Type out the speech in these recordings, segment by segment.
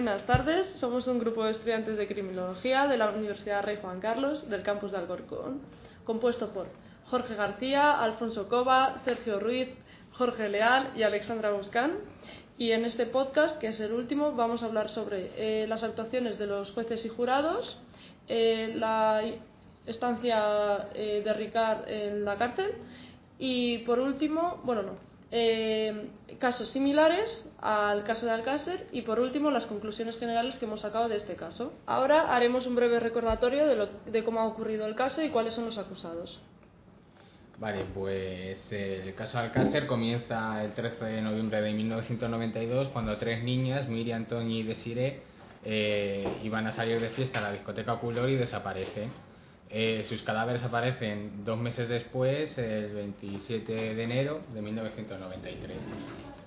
Buenas tardes, somos un grupo de estudiantes de criminología de la Universidad Rey Juan Carlos del campus de Alcorcón, compuesto por Jorge García, Alfonso Cova, Sergio Ruiz, Jorge Leal y Alexandra Buscán. Y en este podcast, que es el último, vamos a hablar sobre eh, las actuaciones de los jueces y jurados, eh, la estancia eh, de Ricard en la cárcel y, por último, bueno, no, casos similares al caso de Alcácer y por último las conclusiones generales que hemos sacado de este caso. Ahora haremos un breve recordatorio de cómo ha ocurrido el caso y cuáles son los acusados. Vale, pues el caso Alcácer comienza el 13 de noviembre de 1992 cuando tres niñas, Miriam, Toñi y Desiree, eh, iban a salir de fiesta a la discoteca Culor y desaparecen. Eh, sus cadáveres aparecen dos meses después, el 27 de enero de 1993.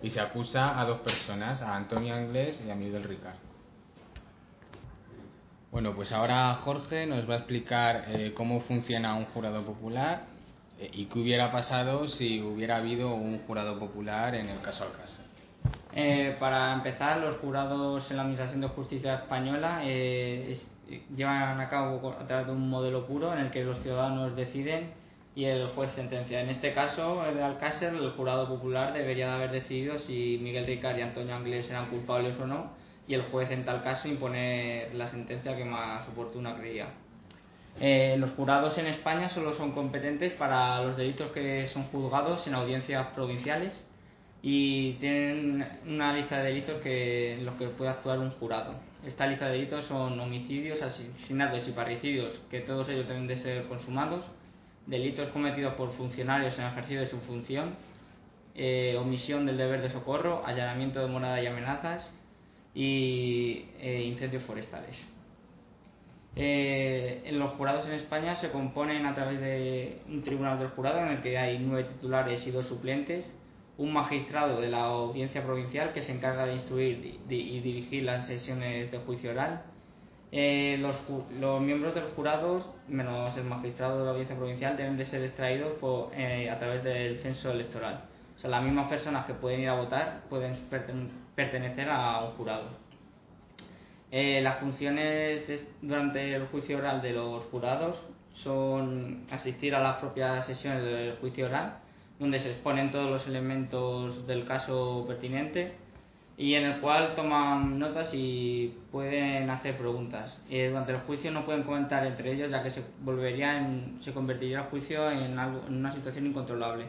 Y se acusa a dos personas, a Antonio Anglés y a Miguel Ricard. Bueno, pues ahora Jorge nos va a explicar eh, cómo funciona un jurado popular y qué hubiera pasado si hubiera habido un jurado popular en el caso Alcácer. Eh, para empezar, los jurados en la Administración de Justicia Española eh, llevan a cabo a través de un modelo puro en el que los ciudadanos deciden y el juez sentencia. En este caso, el de Alcácer, el jurado popular debería de haber decidido si Miguel Ricard y Antonio Anglés eran culpables o no, y el juez en tal caso impone la sentencia que más oportuna creía. Eh, los jurados en España solo son competentes para los delitos que son juzgados en audiencias provinciales y tienen una lista de delitos que, en los que puede actuar un jurado. Esta lista de delitos son homicidios, asesinatos y parricidios, que todos ellos deben de ser consumados, delitos cometidos por funcionarios en ejercicio de su función, eh, omisión del deber de socorro, allanamiento de morada y amenazas y eh, incendios forestales. Eh, en los jurados en España se componen a través de un tribunal del jurado en el que hay nueve titulares y dos suplentes, un magistrado de la audiencia provincial que se encarga de instruir y dirigir las sesiones de juicio oral. Eh, los, miembros del jurado, menos el magistrado de la audiencia provincial, deben de ser extraídos eh, a través del censo electoral. O sea, las mismas personas que pueden ir a votar pueden pertenecer a un jurado. Eh, las funciones durante el juicio oral de los jurados son asistir a las propias sesiones del juicio oral, donde se exponen todos los elementos del caso pertinente y en el cual toman notas y pueden hacer preguntas. Eh, durante el juicio no pueden comentar entre ellos ya que se volvería en, se convertiría el juicio en, algo, en una situación incontrolable.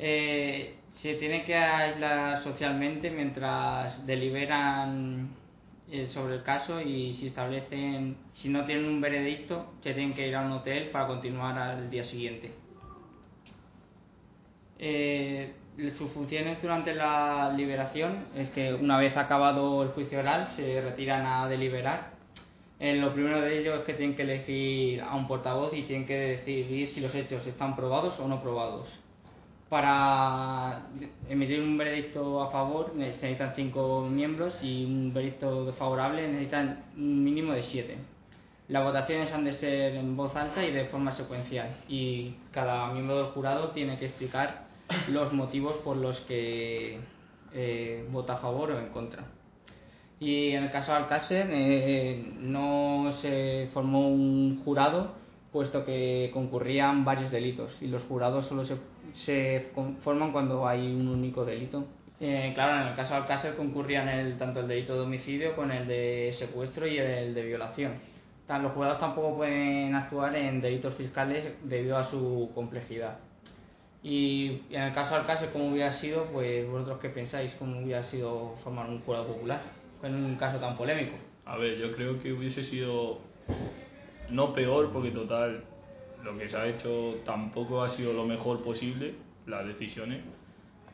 Eh, se tiene que aislar socialmente mientras deliberan sobre el caso y si establecen, si no tienen un veredicto, se tienen que ir a un hotel para continuar al día siguiente. Eh, sus funciones durante la liberación es que una vez acabado el juicio oral se retiran a deliberar. Eh, lo primero de ello es que tienen que elegir a un portavoz y tienen que decidir si los hechos están probados o no probados. Para emitir un veredicto a favor necesitan cinco miembros y un veredicto desfavorable necesitan un mínimo de siete. Las votaciones han de ser en voz alta y de forma secuencial y cada miembro del jurado tiene que explicar los motivos por los que eh, vota a favor o en contra. Y en el caso de Alcácer eh, no se formó un jurado puesto que concurrían varios delitos y los jurados solo se, se forman cuando hay un único delito. Eh, claro, en el caso de Alcácer concurrían el, tanto el delito de homicidio con el de secuestro y el de violación. Los jurados tampoco pueden actuar en delitos fiscales debido a su complejidad. Y en el caso al caso, ¿cómo hubiera sido? Pues vosotros qué pensáis, ¿cómo hubiera sido formar un jurado popular en un caso tan polémico? A ver, yo creo que hubiese sido no peor, porque total, lo que se ha hecho tampoco ha sido lo mejor posible, las decisiones,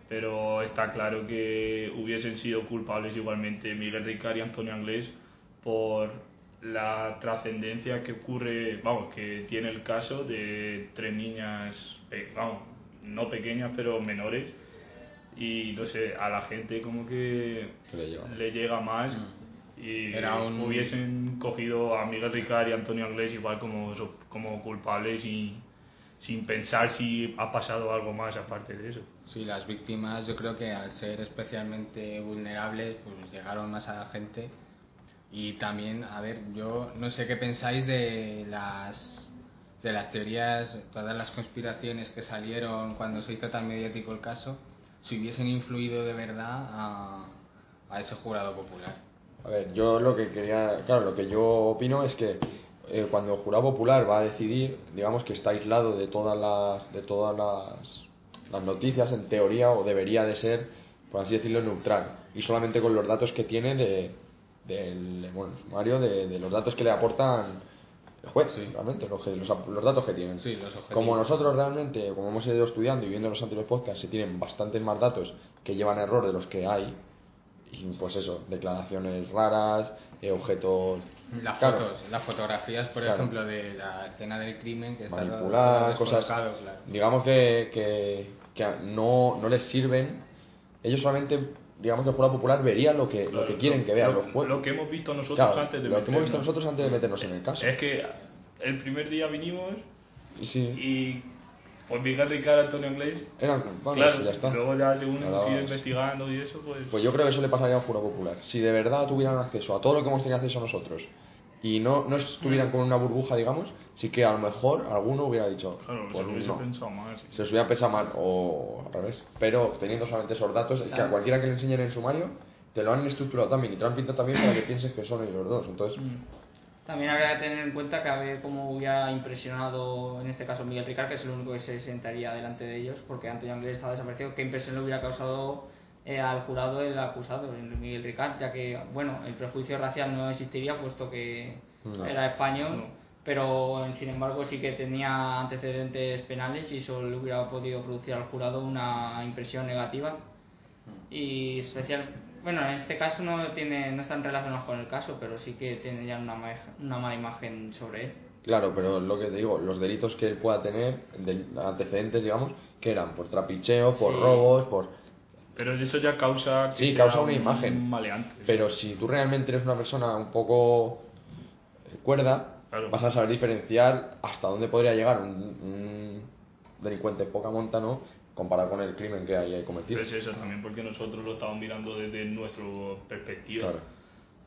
pero está claro que hubiesen sido culpables igualmente Miguel Ricard y Antonio Anglés por la trascendencia que ocurre, vamos, que tiene el caso de tres niñas, vamos, no pequeñas, pero menores, y no sé, a la gente como que le llega, más. Mm. Y hubiesen cogido a Miguel Ricard y Antonio Anglés igual como, como culpables y sin pensar si ha pasado algo más aparte de eso. Sí, las víctimas yo creo que al ser especialmente vulnerables pues llegaron más a la gente y también, a ver, yo no sé qué pensáis de las de las teorías, todas las conspiraciones que salieron cuando se hizo tan mediático el caso, si hubiesen influido de verdad a, a ese jurado popular. A ver, yo lo que quería, claro, lo que yo opino es que eh, cuando el jurado popular va a decidir, digamos que está aislado de todas las, de todas las, las noticias en teoría o debería de ser, por así decirlo, neutral. Y solamente con los datos que tiene de, del bueno, sumario de, de, los datos que le aportan el juez, realmente, los, los, datos que tienen. como nosotros realmente, como hemos ido estudiando y viendo los anteriores podcasts, se tienen bastantes más datos que llevan error de los que hay, pues eso, declaraciones raras, eh, objetos... Las fotos, las fotografías, por ejemplo, de la escena del crimen que manipuladas, cosas... Digamos que, que, que no, no les sirven, ellos solamente digamos que el jurado popular vería lo que, lo que quieren que vean. Lo, lo, que hemos visto nosotros antes de lo que hemos visto nosotros antes de meternos en el caso. Es que el primer día vinimos y, sí. y pues Miguel Ricardo Antonio Inglés eran claro, ya está. luego ya según hemos ido investigando y eso pues pues yo creo que eso le pasaría al jurado popular si de verdad tuvieran acceso a todo lo que hemos tenido acceso nosotros y no, no estuvieran con una burbuja, digamos, sí que a lo mejor alguno hubiera dicho. Claro, pues se hubiese pensado mal. Se hubiera pensado mal, o al revés. Pero teniendo solamente esos datos, es que a cualquiera que le enseñen en sumario, te lo han estructurado también y te lo han pintado también para que pienses que son ellos los dos. Entonces. Mm. También habría que tener en cuenta que a ver cómo hubiera impresionado, en este caso, Miguel Ricard, que es el único que se sentaría delante de ellos, porque Antonio Anglés estaba desaparecido, qué impresión le hubiera causado eh, al jurado el acusado, Miguel Ricard, ya que, bueno, el prejuicio racial no existiría puesto que era español, pero sin embargo sí que tenía antecedentes penales y eso le hubiera podido producir al jurado una impresión negativa. Y especial, bueno, en este caso no tiene no están relacionados con el caso, pero sí que tiene ya una, una mala imagen sobre él. Claro, pero lo que te digo, los delitos que él pueda tener, de antecedentes, digamos, que eran por trapicheo, por robos, por pero eso ya causa sí, causa una imagen. Maleante. Pero si tú realmente eres una persona un poco cuerda, vas a saber diferenciar hasta dónde podría llegar un, delincuente poca monta, ¿no? Comparado con el crimen que haya cometido. es eso también, porque nosotros lo estamos mirando desde nuestra perspectiva.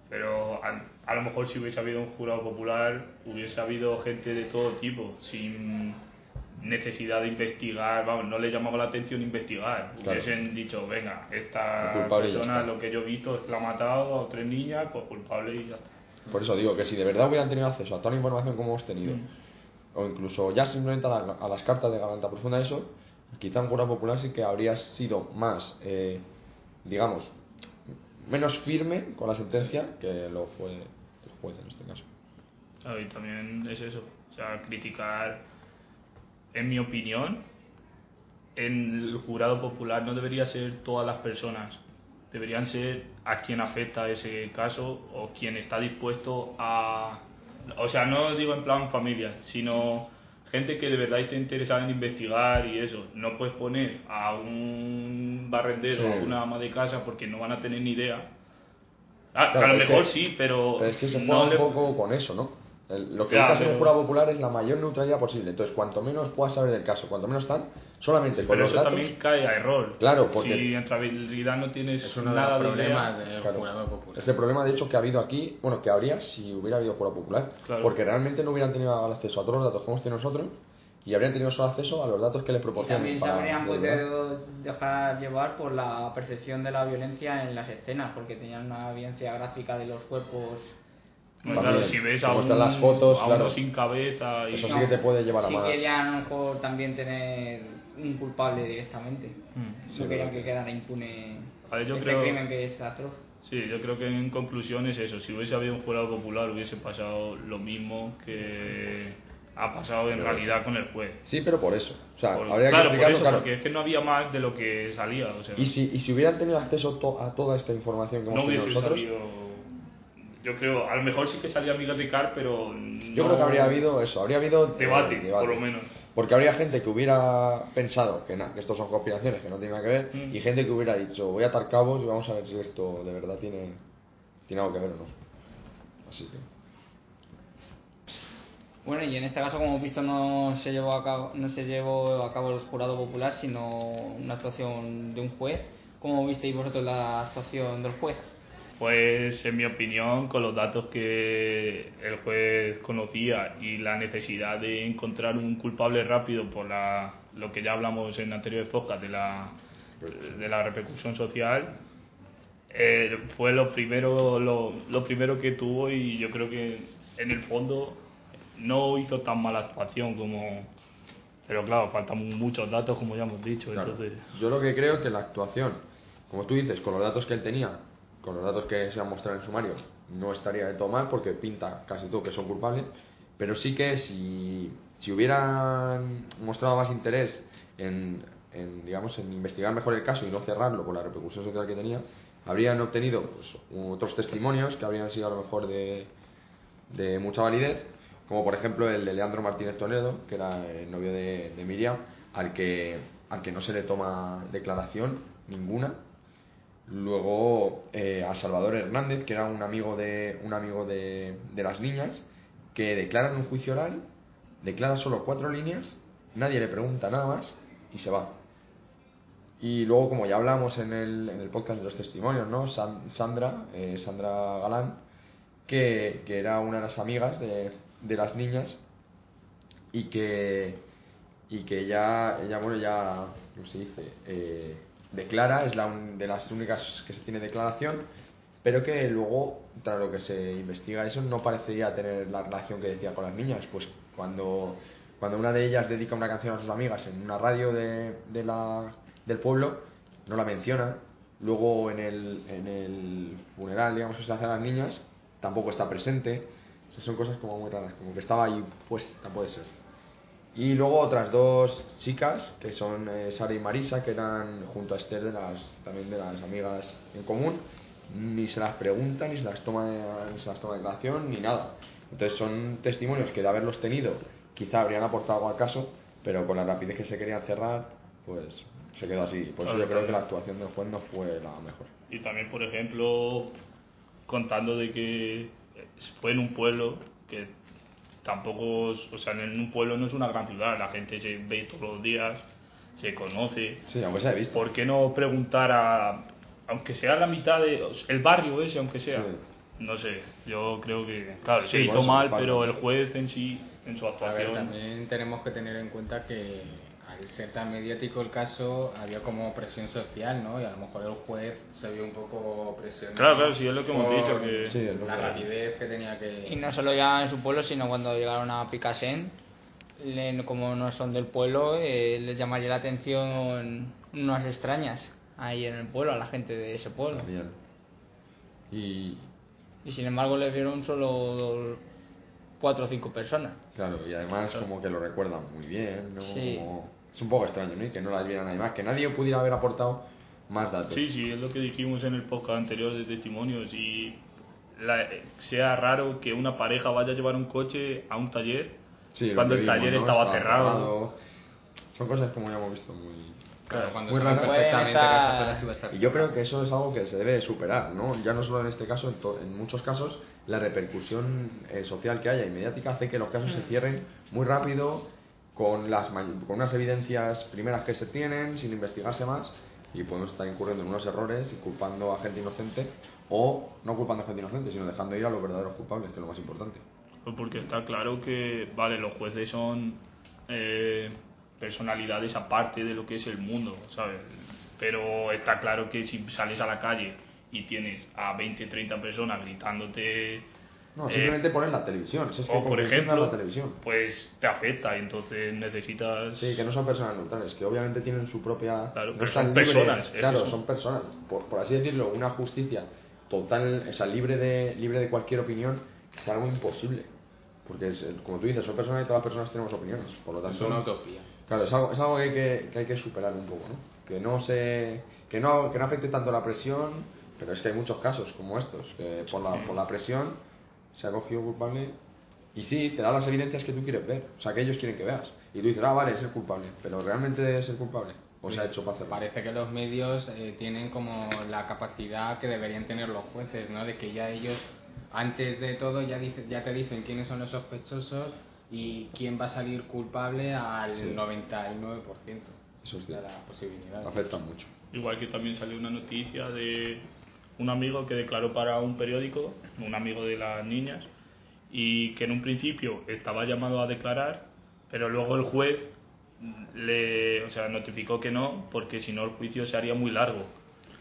Pero a, a, lo mejor si hubiese habido un jurado popular, hubiese habido gente de todo tipo, sin necesidad de investigar, vamos, no le llamaba la atención investigar. Hubiesen dicho, venga, esta persona, lo que yo he visto, la ha matado a tres niñas, pues culpable y ya está. Por eso digo que si de verdad hubieran tenido acceso a toda la información como hemos tenido, mm. o incluso ya simplemente a, las cartas de garganta profunda, eso, quizá un jurado popular sí que habría sido más, eh, digamos, menos firme con la sentencia que lo fue el juez en este caso. y también es eso, o sea, criticar en mi opinión, en el jurado popular no debería ser todas las personas, deberían ser a quien afecta ese caso o quien está dispuesto a... O sea, no digo en plan familia, sino gente que de verdad esté interesada en investigar y eso. No puedes poner a un barrendero o a una ama de casa porque no van a tener ni idea. Ah, a lo mejor sí, pero... Pero es que se juega un poco con eso, ¿no? Lo que busca ser un jurado popular es la mayor neutralidad posible. Entonces, cuanto menos puedas saber del caso, cuanto menos tal, solamente con pero los eso también cae a error. Claro, porque. Si en realidad no tienes es uno nada de los problemas del jurado popular. Ese problema, de hecho, que ha habido aquí, bueno, que habría si hubiera habido jurado popular. Porque realmente no hubieran tenido acceso a todos los datos que hemos tenido nosotros y habrían tenido solo acceso a los datos que les proporcionan. también se habrían podido dejar llevar por la percepción de la violencia en las escenas, porque tenían una evidencia gráfica de los cuerpos También, claro, si ves a, un, las fotos, a claro. uno sin cabeza y Eso sí que te puede llevar a sí más. querían a lo mejor también tener un culpable directamente. Mm. Sí, no querían que quedara impune A ver, yo este creo- crimen que es atroz. Sí, yo creo que en conclusión es eso. Si hubiese habido un jurado popular hubiese pasado lo mismo que ha pasado en Pero realidad con el juez. Sí, pero por eso. O sea, Por- habría claro, que por eso, claro. porque es que no había más de lo que salía. O sea, Y si, y si hubieran tenido acceso to- a toda esta información que hemos no tenido nosotros, salido. Yo creo, a lo mejor sí que salía Miguel Ricard, pero. yo creo que habría habido eso, habría habido eh, Debate, por lo menos. Porque habría gente que hubiera pensado que, nada, que esto son conspiraciones, que no tiene nada que ver, Mm. y gente que hubiera dicho, voy a atar cabos y vamos a ver si esto de verdad tiene, tiene algo que ver o no. Así que... Bueno, y en este caso, como hemos visto, no se llevó a cabo, no se llevó a cabo el jurado popular, sino una actuación de un juez. ¿Cómo visteis vosotros la actuación del juez? Pues en mi opinión, con los datos que el juez conocía y la necesidad de encontrar un culpable rápido por la, lo que ya hablamos en anteriores podcasts de la, de la repercusión social, eh, fue lo primero, lo, lo primero que tuvo y yo creo que en el fondo no hizo tan mala actuación como... Pero claro, faltan muchos datos como ya hemos dicho, Claro. entonces... Yo lo que creo que la actuación, como tú dices, con los datos que él tenía, con los datos que se han mostrado en el sumario, no estaría de todo mal porque pinta casi todo que son culpables, pero sí que si, si hubieran mostrado más interés en, en, digamos, en investigar mejor el caso y no cerrarlo por la repercusión social que tenía, habrían obtenido pues, otros testimonios que habrían sido a lo mejor de, de mucha validez, como por ejemplo el de Leandro Martínez Toledo, que era el novio de, de Miriam, al que, al que no se le toma declaración ninguna. Luego eh, a Salvador Hernández, que era un amigo de, un amigo de, de las niñas, que declara en un juicio oral, declara solo cuatro líneas, nadie le pregunta nada más y se va. Y luego, como ya hablamos en el, en el podcast de los testimonios, ¿no? San- Sandra, eh, Sandra Galán, que, que era una de las amigas de, de las niñas y que, y que ella, ella, bueno, ya, ¿cómo se dice? Eh, declara, es la de las únicas que se tiene declaración, pero que luego, tras lo que se investiga eso, no parecería tener la relación que decía con las niñas, pues cuando, cuando una de ellas dedica una canción a sus amigas en una radio de, de la, del pueblo, no la menciona, luego en el, en el funeral, digamos, que se hace a las niñas, tampoco está presente, O son cosas como muy raras, como que estaba ahí puesta, puede ser. Y luego otras dos chicas, que son eh, Sara y Marisa, que eran junto a Esther de las, también de las amigas en común, ni se las pregunta, ni se las toma, ni se las toma declaración, ni nada. Entonces son testimonios que de haberlos tenido quizá habrían aportado algo al caso, pero con la rapidez que se querían cerrar, pues se quedó así. Por eso Claro, yo creo que la actuación del juez no fue la mejor. Y también, por ejemplo, contando de que fue en un pueblo que tampoco, es- o sea, en un pueblo no es una gran ciudad, la gente se ve todos los días, se conoce. Sí, aunque se ha visto. ¿Por qué no preguntar a, aunque sea la mitad de, el barrio ese, aunque sea? Sí. No sé, yo creo que, claro, Sí, se hizo mal, pero el juez en sí, en su A ver, actuación... también tenemos que tener en cuenta que al ser tan mediático el caso, había como presión social, ¿no? Y a lo mejor el juez se vio un poco presionado. Claro, claro, sí, es lo que hemos dicho, que- Sí, es lo la que- rapidez que tenía que... Y no solo ya en su pueblo, sino cuando llegaron a Picasen, le- como no son del pueblo, eh, les llamaría la atención unas extrañas ahí en el pueblo, a la gente de ese pueblo. También. Y Y sin embargo les vieron solo dos- cuatro o cinco personas. claro, y además como que lo recuerdan muy bien, ¿no? Sí. Como- es un poco extraño, ¿no? Y que no las viera nadie más, que nadie pudiera haber aportado más datos. Sí, sí, es lo que dijimos en el podcast anterior de testimonios y la- sea raro que una pareja vaya a llevar un coche a un taller Sí, cuando el vimos, taller ¿no? estaba cerrado. Son cosas como ya hemos visto muy... Claro, cuando Muy raro. perfectamente que estar- Y yo creo que eso es algo que se debe superar, ¿no? Ya no solo en este caso, en, to- en muchos casos, la repercusión eh, social que haya y mediática hace que los casos se cierren muy rápido, con, las, con unas evidencias primeras que se tienen, sin investigarse más, y podemos estar incurriendo en unos errores y culpando a gente inocente, o no culpando a gente inocente, sino dejando ir a los verdaderos culpables, que es lo más importante. Pues porque está claro que, vale, los jueces son eh, personalidades aparte de lo que es el mundo, ¿sabes? Pero está claro que si sales a la calle y tienes a 20, 30 personas gritándote No, Eh, simplemente poner la televisión. si es que o por ejemplo, la televisión. pues te afecta y entonces necesitas... Sí, que no son personas neutrales, que obviamente tienen su propia... Claro, no pero son libres- personas, es Claro, eso. son personas. Por, por así decirlo, una justicia total, o sea, libre de, libre de cualquier opinión, es algo imposible. Porque, es, como tú dices, son personas y todas las personas tenemos opiniones. Por lo Es tanto, una utopía. Claro, es algo, es algo que, hay que, que hay que superar un poco, ¿no? Que no se que no, que no afecte tanto la presión, pero es que hay muchos casos como estos, que por la, por la presión se ha cogido culpable y sí, te da las evidencias que tú quieres ver, o sea, que ellos quieren que veas. Y tú dices, ah, vale, es el culpable, pero ¿realmente es el culpable? ¿O se ha hecho para hacerlo? Parece que los medios eh, tienen como la capacidad que deberían tener los jueces, ¿no? De que ya ellos, antes de todo, ya, dice, ya te dicen quiénes son los sospechosos y quién va a salir culpable al Sí. 99% Eso es de cierto. las posibilidades. Afectan mucho. Igual que también salió una noticia de un amigo que declaró para un periódico, un amigo de las niñas, y que en un principio estaba llamado a declarar, pero luego el juez le, o sea, notificó que no, porque si no el juicio se haría muy largo.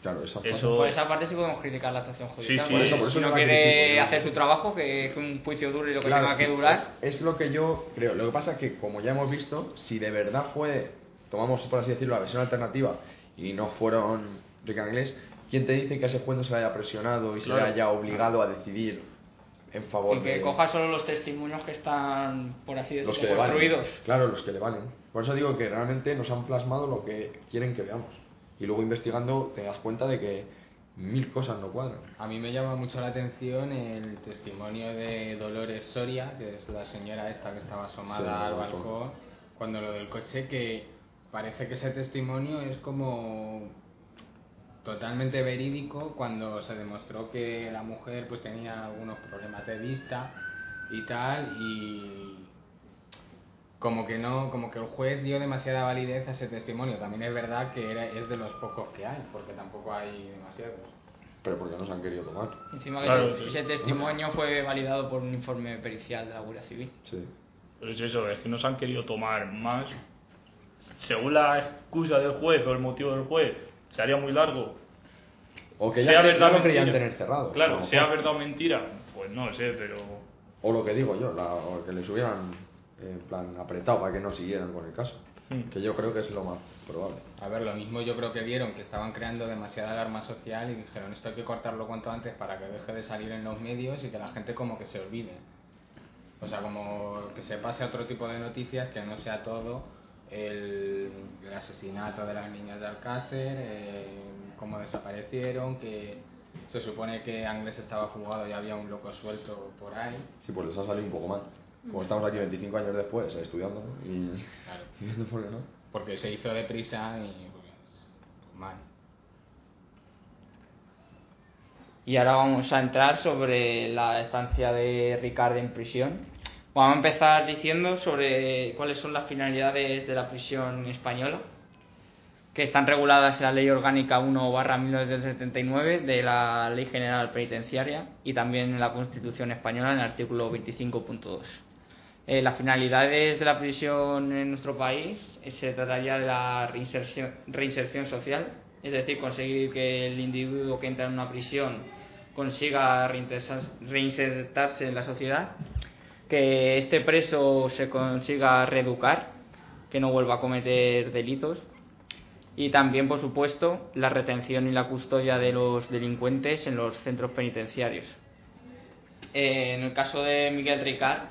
Claro, esa Eso- Por esa parte sí podemos criticar la actuación judicial. sí, Por por eso, eso si no quiere hacer su trabajo, que, que un juicio dure lo que Claro, tenga que durar. Es, es lo que yo creo. Lo que pasa es que, como ya hemos visto, si de verdad fue, tomamos por así decirlo, la versión alternativa y no fueron Rick Anglés, ¿quién te dice que a ese juez no se le haya presionado y se le Claro. haya obligado a decidir en favor Y que de coja solo los testimonios que están, por así los decirlo, que valen? construidos. Claro, los que le valen. Por eso digo que realmente nos han plasmado lo que quieren que veamos. Y luego investigando te das cuenta de que mil cosas no cuadran. A mí me llama mucho la atención el testimonio de Dolores Soria, que es la señora esta que estaba asomada Sí, al al balcón. balcón, cuando lo del coche, que parece que ese testimonio es como totalmente verídico cuando se demostró que la mujer pues tenía algunos problemas de vista y tal y como que no como que el juez dio demasiada validez a ese testimonio también es verdad que era, es de los pocos que hay porque tampoco hay demasiados Pero porque no se han querido tomar. Encima que Claro, ese, sí. ese testimonio fue validado por un informe pericial de la Guardia Civil. Sí. Pero es eso, es que no se han querido tomar más. Según la excusa del juez o el motivo del juez, se haría muy largo. O que sea ya, verdad ya lo o querían mentira. tener cerrado. Claro, sea mejor. verdad o mentira, pues no sé, pero O lo que digo yo, la- o que les hubieran en plan apretado para que no siguieran con el caso. Hmm. Que yo creo que es lo más probable. A ver, lo mismo yo creo que vieron que estaban creando demasiada alarma social y dijeron esto hay que cortarlo cuanto antes para que deje de salir en los medios y que la gente como que se olvide. O sea, como que se pase a otro tipo de noticias que no sea todo el, el asesinato de las niñas de Alcácer, eh, cómo desaparecieron, que se supone que Ángeles estaba jugado y había un loco suelto por ahí. Sí, pues les ha salido un poco mal. Como estamos aquí 25 años después eh, estudiando y, Claro. y viendo por qué no. Porque se hizo deprisa y pues, mal. Y ahora vamos a entrar sobre la estancia de Ricardo en prisión. Vamos a empezar diciendo sobre cuáles son las finalidades de la prisión española, que están reguladas en la Ley Orgánica 1 1979 de la Ley General Penitenciaria y también en la Constitución Española en el artículo 25.2. Eh, las finalidades de la prisión en nuestro país eh, se trataría de la reinserción, reinserción social, es decir, conseguir que el individuo que entra en una prisión consiga reinsertarse en la sociedad, que este preso se consiga reeducar, que no vuelva a cometer delitos, y también, por supuesto, la retención y la custodia de los delincuentes en los centros penitenciarios. Eh, en el caso de Miguel Ricard,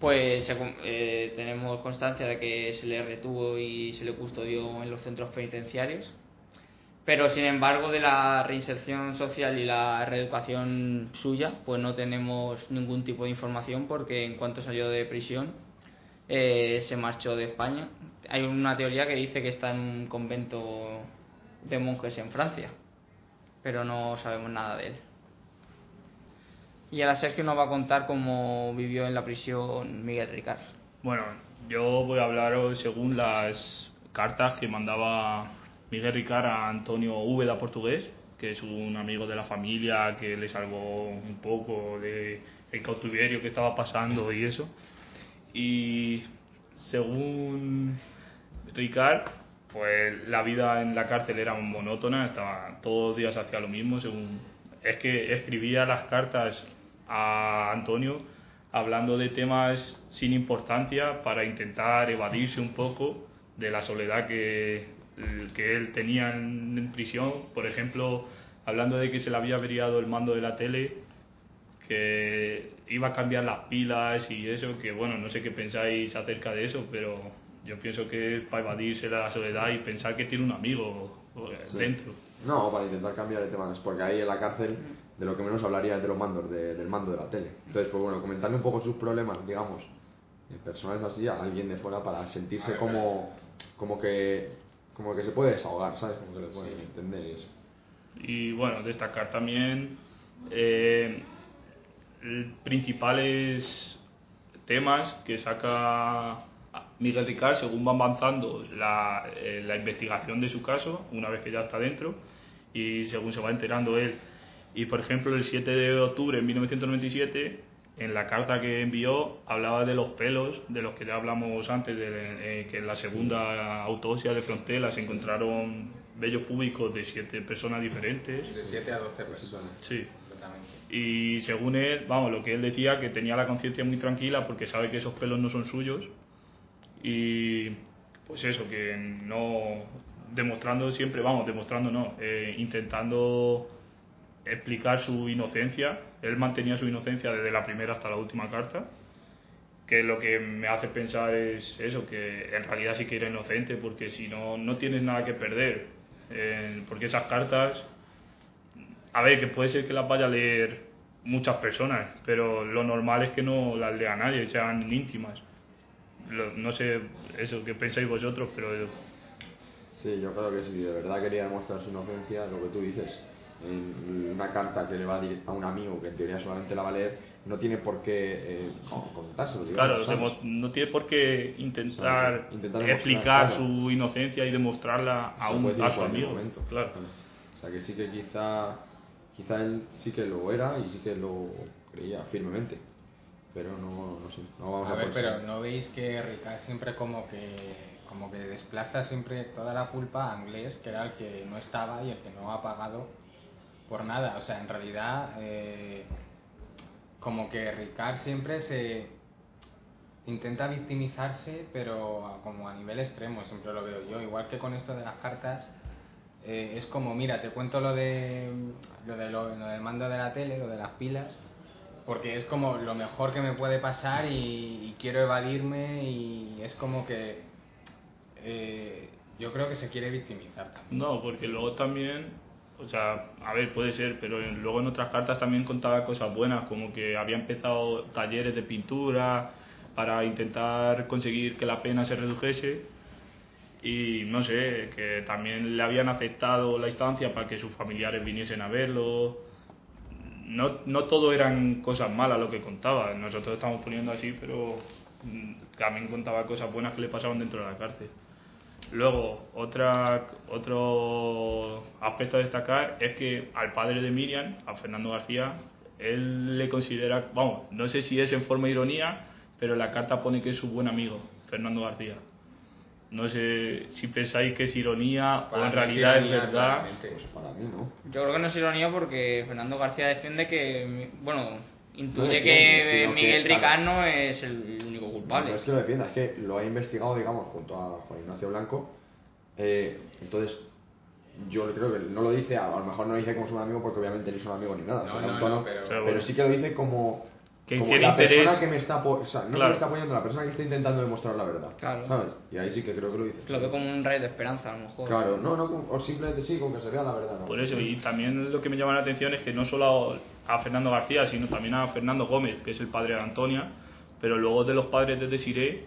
pues eh, tenemos constancia de que se le retuvo y se le custodió en los centros penitenciarios, pero sin embargo de la reinserción social y la reeducación suya, pues no tenemos ningún tipo de información porque en cuanto salió de prisión eh, se marchó de España. Hay una teoría que dice que está en un convento de monjes en Francia, pero no sabemos nada de él. Y ahora Sergio nos va a contar cómo vivió en la prisión Miguel Ricard. Bueno, yo voy a hablaros según las cartas que mandaba Miguel Ricard a Antonio Úbeda Portugués, que es un amigo de la familia que le salvó un poco de cautiverio que estaba pasando y eso. Y según Ricard, pues la vida en la cárcel era monótona, estaba todos los días hacía lo mismo, es que escribía las cartas a Antonio hablando de temas sin importancia para intentar evadirse un poco de la soledad que, que él tenía en, prisión. Por ejemplo, hablando de que se le había averiado el mando de la tele, que iba a cambiar las pilas y eso, que bueno, no sé qué pensáis acerca de eso, pero yo pienso que es para evadirse la soledad y pensar que tiene un amigo Sí. dentro. No, para intentar cambiar de temas, porque ahí en la cárcel de lo que menos hablaría es de los mandos, de- del mando de la tele. Entonces, pues bueno, comentarle un poco sus problemas, digamos, de personas así a alguien de fuera para sentirse como, como que como que se puede desahogar, ¿sabes? Como que le puede entender y eso. Y bueno, destacar también eh, principales temas que saca Miguel Ricard según va avanzando la, eh, la investigación de su caso, una vez que ya está dentro, y según se va enterando él. Y por ejemplo, el 7 de octubre de 1997, en la carta que envió, hablaba de los pelos, de los que ya hablamos antes, de eh, que en la segunda autopsia de Frontela se encontraron vellos públicos de siete personas diferentes. De 7 a 12 personas. Sí. Y según él, vamos, lo que él decía, que tenía la conciencia muy tranquila porque sabe que esos pelos no son suyos. Y pues eso, que no. demostrando siempre, vamos, demostrando no, eh, intentando explicar su inocencia. Él mantenía su inocencia desde la primera hasta la última carta. Que lo que me hace pensar es eso, que en realidad sí que era inocente, porque si no, no tienes nada que perder. Eh, porque esas cartas a ver, que puede ser que las vaya a leer muchas personas, pero lo normal es que no las lea nadie, sean íntimas. No sé eso que pensáis vosotros, pero Sí, yo creo que si de verdad quería demostrar su inocencia, lo que tú dices, una carta que le va a dir a un amigo que en teoría solamente la va a leer, no tiene por qué eh, con- contárselo, digamos, claro, no tiene por qué intentar, explicar claro. su inocencia y demostrarla a, un, a en su amigo. momento. Claro. O sea que sí que quizá, quizá él sí que lo era y sí que lo creía firmemente. Pero no, no sé, no vamos a, A ver, pero. ¿no veis que Ricard siempre como que como que desplaza siempre toda la culpa a Anglés, que era el que no estaba y el que no ha pagado por nada? O sea, en realidad, eh, como que Ricard siempre se intenta victimizarse, pero como a nivel extremo, siempre lo veo yo. Igual que con esto de las cartas, eh, es como, mira, te cuento lo de lo, de lo, lo del mando de la tele, lo de las pilas, porque es como lo mejor que me puede pasar y, y quiero evadirme y es como que eh, yo creo que se quiere victimizar también. No, porque luego también, o sea, a ver, puede ser, pero luego en otras cartas también contaba cosas buenas, como que había empezado talleres de pintura para intentar conseguir que la pena se redujese y no sé, que también le habían aceptado la instancia para que sus familiares viniesen a verlo. No, no todo eran cosas malas lo que contaba, nosotros estamos poniendo así, pero mm, también contaba cosas buenas que le pasaban dentro de la cárcel. Luego, otra, otro aspecto a destacar es que al padre de Miriam, a Fernando García, él le considera, vamos, no sé si es en forma de ironía, pero la carta pone que es su buen amigo, Fernando García. No sé si pensáis que es ironía o en realidad es ironía verdad. Pues para mí no. Yo creo que no es ironía porque Fernando García defiende que, bueno, intuye defiende, que sino que, Miguel claro. Ricard no es el único No, culpable. no es que lo defienda, es que lo ha investigado, digamos, junto a Juan Ignacio Blanco. Eh, entonces, yo creo que no lo dice, a, lo mejor no lo dice como su amigo porque obviamente ni es un amigo ni nada, No, no, tono, no, pero- Pero bueno. sí que lo dice como, Que como la interés. persona que me está, o sea, no que Claro. me está apoyando, la persona que está intentando demostrar la verdad, Claro. ¿sabes? Y ahí sí que creo que lo dice. Lo ve como un rey de esperanza, a lo mejor. Claro, no, no, o simplemente sí, con que se vea la verdad. ¿no? Por eso, y también lo que me llama la atención es que no solo a Fernando García, sino también a Fernando Gómez, que es el padre de Antonia, pero luego de los padres de Desiré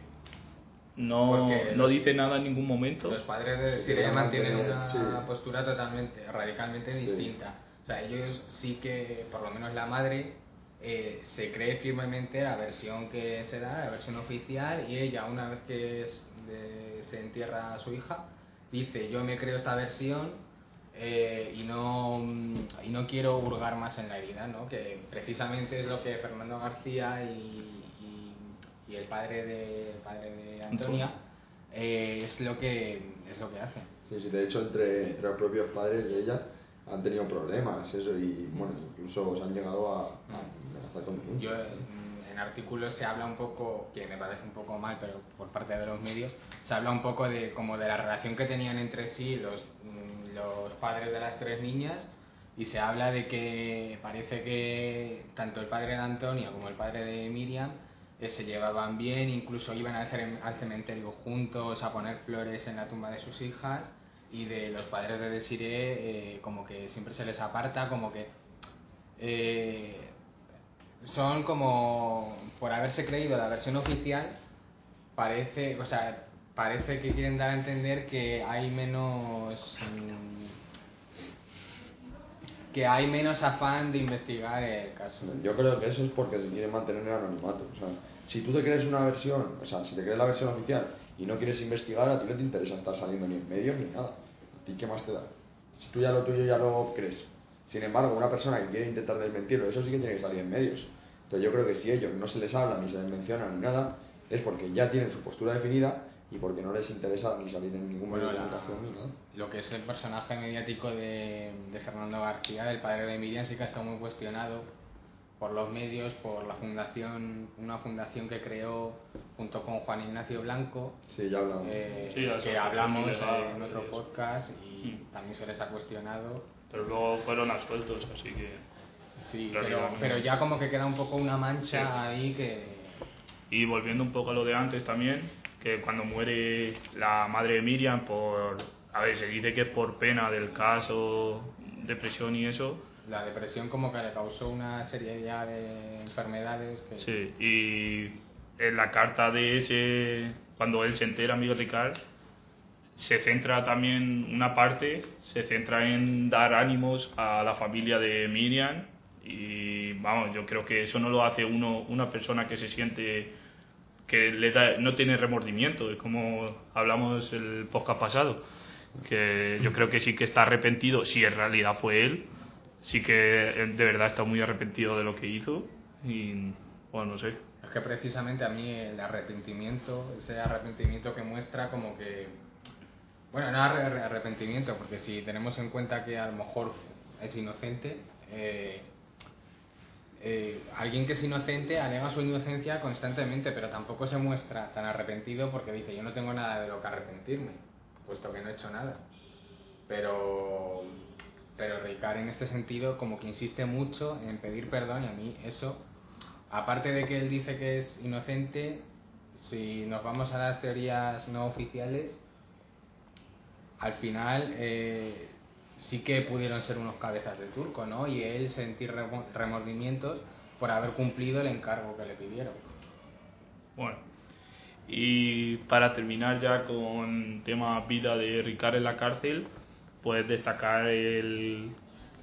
no, no dice nada en ningún momento. Los padres de Desiree mantienen una sí. postura totalmente, radicalmente Sí. distinta. O sea, ellos sí que, por lo menos la madre, eh, se cree firmemente la versión que se da, la versión oficial, y ella, una vez que es de- se entierra a su hija, dice, yo me creo esta versión eh, y, no, y no quiero hurgar más en la herida, ¿no? Que precisamente es lo que Fernando García y, y- y el padre de, el padre de Antonia eh, es lo que es lo que hacen. Sí, sí, de hecho, entre, entre los propios padres de ellas, han tenido problemas, eso, y bueno, incluso se han llegado a, a amenazar con Yo denuncias. en, en artículos se habla un poco, que me parece un poco mal, pero por parte de los medios, se habla un poco de como de la relación que tenían entre sí los, mm, los padres de las tres niñas y se habla de que parece que tanto el padre de Antonia como el padre de Miriam eh, se llevaban bien, incluso iban al, al cementerio juntos a poner flores en la tumba de sus hijas y de los padres de Desiree eh, como que siempre se les aparta, como que eh, son como por haberse creído la versión oficial parece o sea parece que quieren dar a entender que hay menos mm, que hay menos afán de investigar el caso Yo creo que eso es porque se quiere mantener el anonimato. O sea, si tú te crees una versión, o sea, si te crees la versión oficial y no quieres investigar, a ti no te interesa estar saliendo ni en medios ni nada. ¿A ti qué más te da? Si tú ya lo tuyo ya lo crees. Sin embargo, una persona que quiere intentar desmentirlo, eso sí que tiene que salir en medios. Entonces yo creo que si ellos no se les habla ni se les menciona ni nada, es porque ya tienen su postura definida y porque no les interesa ni salir en ningún medio Bueno, de la- comunicación ni nada. lo que es el personaje mediático de, de Fernando García, del padre de Miriam, sí que ha estado muy cuestionado por los medios, por la fundación, una fundación que creó junto con Juan Ignacio Blanco, Sí, ya hablamos. eh, Sí, la que hablamos en otro podcast y Mm. también se les ha cuestionado. Pero luego fueron absueltos, así que. Sí, Pero pero ya como que queda un poco una mancha Sí. ahí que... Y volviendo un poco a lo de antes también, que cuando muere la madre de Miriam, por. A ver, se dice que es por pena del caso, depresión y eso. La depresión como que le causó una serie ya de enfermedades que... Sí, y en la carta de ese, cuando él se entera, Miguel Ricard, se centra también una parte, se centra en dar ánimos a la familia de Miriam y vamos, yo creo que eso no lo hace uno, una persona que se siente que le da, no tiene remordimiento, es como hablamos el podcast pasado, que yo creo que sí que está arrepentido, si en realidad fue él, sí que él de verdad está muy arrepentido de lo que hizo y bueno, no sé. Es que precisamente a mí el arrepentimiento, ese arrepentimiento que muestra como que... Bueno, no arre- arre- arrepentimiento, porque si tenemos en cuenta que a lo mejor es inocente, eh, eh, alguien que es inocente alega su inocencia constantemente, pero tampoco se muestra tan arrepentido porque dice yo no tengo nada de lo que arrepentirme, puesto que no he hecho nada. Pero, pero Ricard en este sentido como que insiste mucho en pedir perdón y a mí eso aparte de que él dice que es inocente, si nos vamos a las teorías no oficiales, al final eh, sí que pudieron ser unos cabezas de turco, ¿no? Y él sentir remo- remordimientos por haber cumplido el encargo que le pidieron. Bueno, y para terminar ya con tema vida de Ricard en la cárcel, pues destacar el-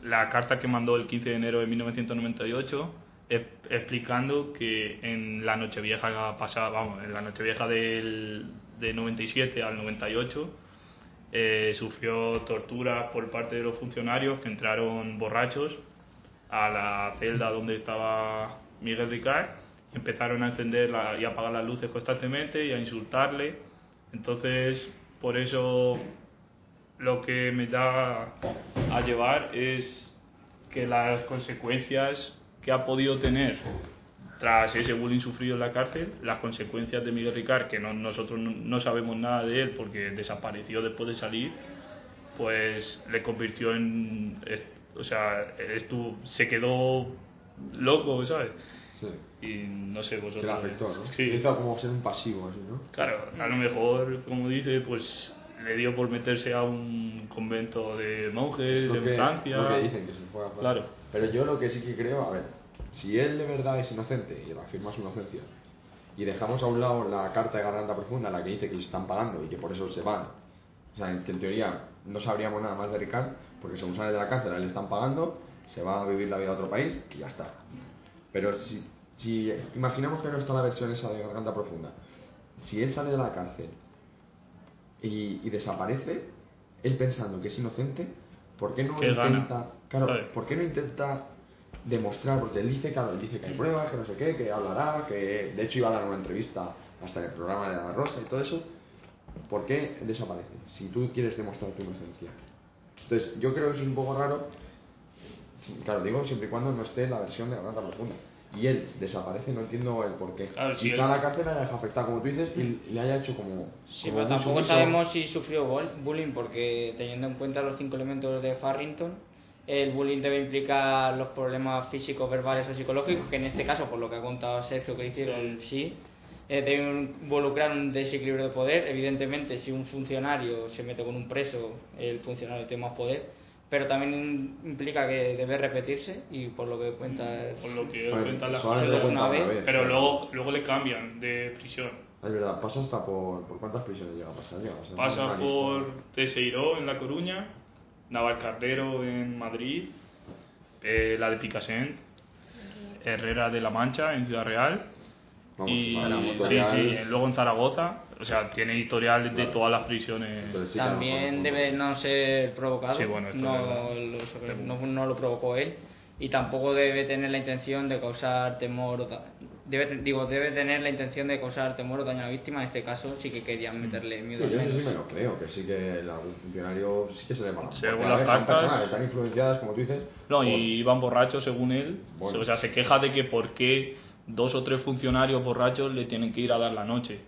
la carta que mandó el 15 de enero de 1998 es- explicando que en la Nochevieja pasada, vamos, en la Nochevieja del, de 97 al 98 eh, sufrió tortura por parte de los funcionarios que entraron borrachos a la celda donde estaba Miguel Ricard. Empezaron a encender la- y apagar las luces constantemente y a insultarle. Entonces por eso lo que me da a llevar es que las consecuencias que ha podido tener tras ese bullying sufrido en la cárcel, las consecuencias de Miguel Ricard, que no- nosotros no, no sabemos nada de él porque desapareció después de salir, pues le convirtió en, o sea, estuvo, se quedó loco, ¿sabes? Sí. Y no sé vosotros. Que le afectó, ¿no? Sí. Hizo como ser un pasivo, así, ¿no? Claro, a lo mejor, como dice, pues le dio por meterse a un convento de monjes en Francia. Lo que dicen, que se fue a Francia. Claro. Pero yo lo que sí que creo, a ver, si él de verdad es inocente y afirma su inocencia, y dejamos a un lado la carta de garganta profunda, la que dice que le están pagando y que por eso se van, o sea, que en teoría no sabríamos nada más de Ricard, porque según sale de la cárcel, a él le están pagando, se va a vivir la vida a otro país y ya está. Pero si, si imaginamos que no está la versión esa de garganta profunda, si él sale de la cárcel y, y desaparece, él pensando que es inocente, ¿por qué no intenta, claro. ¿por qué no intenta demostrar? Porque él dice, claro, él dice que hay pruebas, que no sé qué, que hablará, que de hecho iba a dar una entrevista hasta en el programa de la Rosa y todo eso. ¿Por qué desaparece? Si tú quieres demostrar tu inocencia. Entonces, yo creo que eso es un poco raro. Claro, digo siempre y cuando no esté la versión de Garganta Profunda. Y él desaparece, no entiendo el por qué. Claro, si Quizá él- la cárcel le haya afectado, como tú dices, y le haya hecho como. Sí, como pero tampoco sumiso. sabemos si sufrió bullying porque teniendo en cuenta los cinco elementos de Farrington, el bullying debe implicar los problemas físicos, verbales o psicológicos, que en este caso, por lo que ha contado Sergio que hicieron, sí. Eh, debe involucrar un desequilibrio de poder. Evidentemente, si un funcionario se mete con un preso, el funcionario tiene más poder. Pero también implica que debe repetirse y por lo que cuenta... Por lo que él Bueno, cuenta la solamente solo lo es cuenta una vez, vez, Pero luego, luego le cambian de prisión. Es verdad, pasa hasta por. ¿Por cuántas prisiones llega a pasar? Llega a pasar Pasa por. Teseiró en La Coruña, Navalcarnero en Madrid, eh, la de Picassent, Herrera de la Mancha en Ciudad Real Vamos, y sí, sí, luego en Zaragoza. O sea, tiene historial de Claro. todas las prisiones. Sí También debe no ser provocado, Sí, bueno, esto no, lo, no, no lo provocó él y tampoco debe tener la intención de causar temor o debe digo debe tener la intención de causar temor o daño a la víctima en este caso sí que querían meterle Sí, miedo yo al eso sí me lo creo, que sí que el algún funcionario sí que se le va. Según a las ver, son cartas- están influenciadas, como tú dices. No, por- y iban borrachos según él. Bueno. O sea, se queja de que por qué dos o tres funcionarios borrachos le tienen que ir a dar la noche.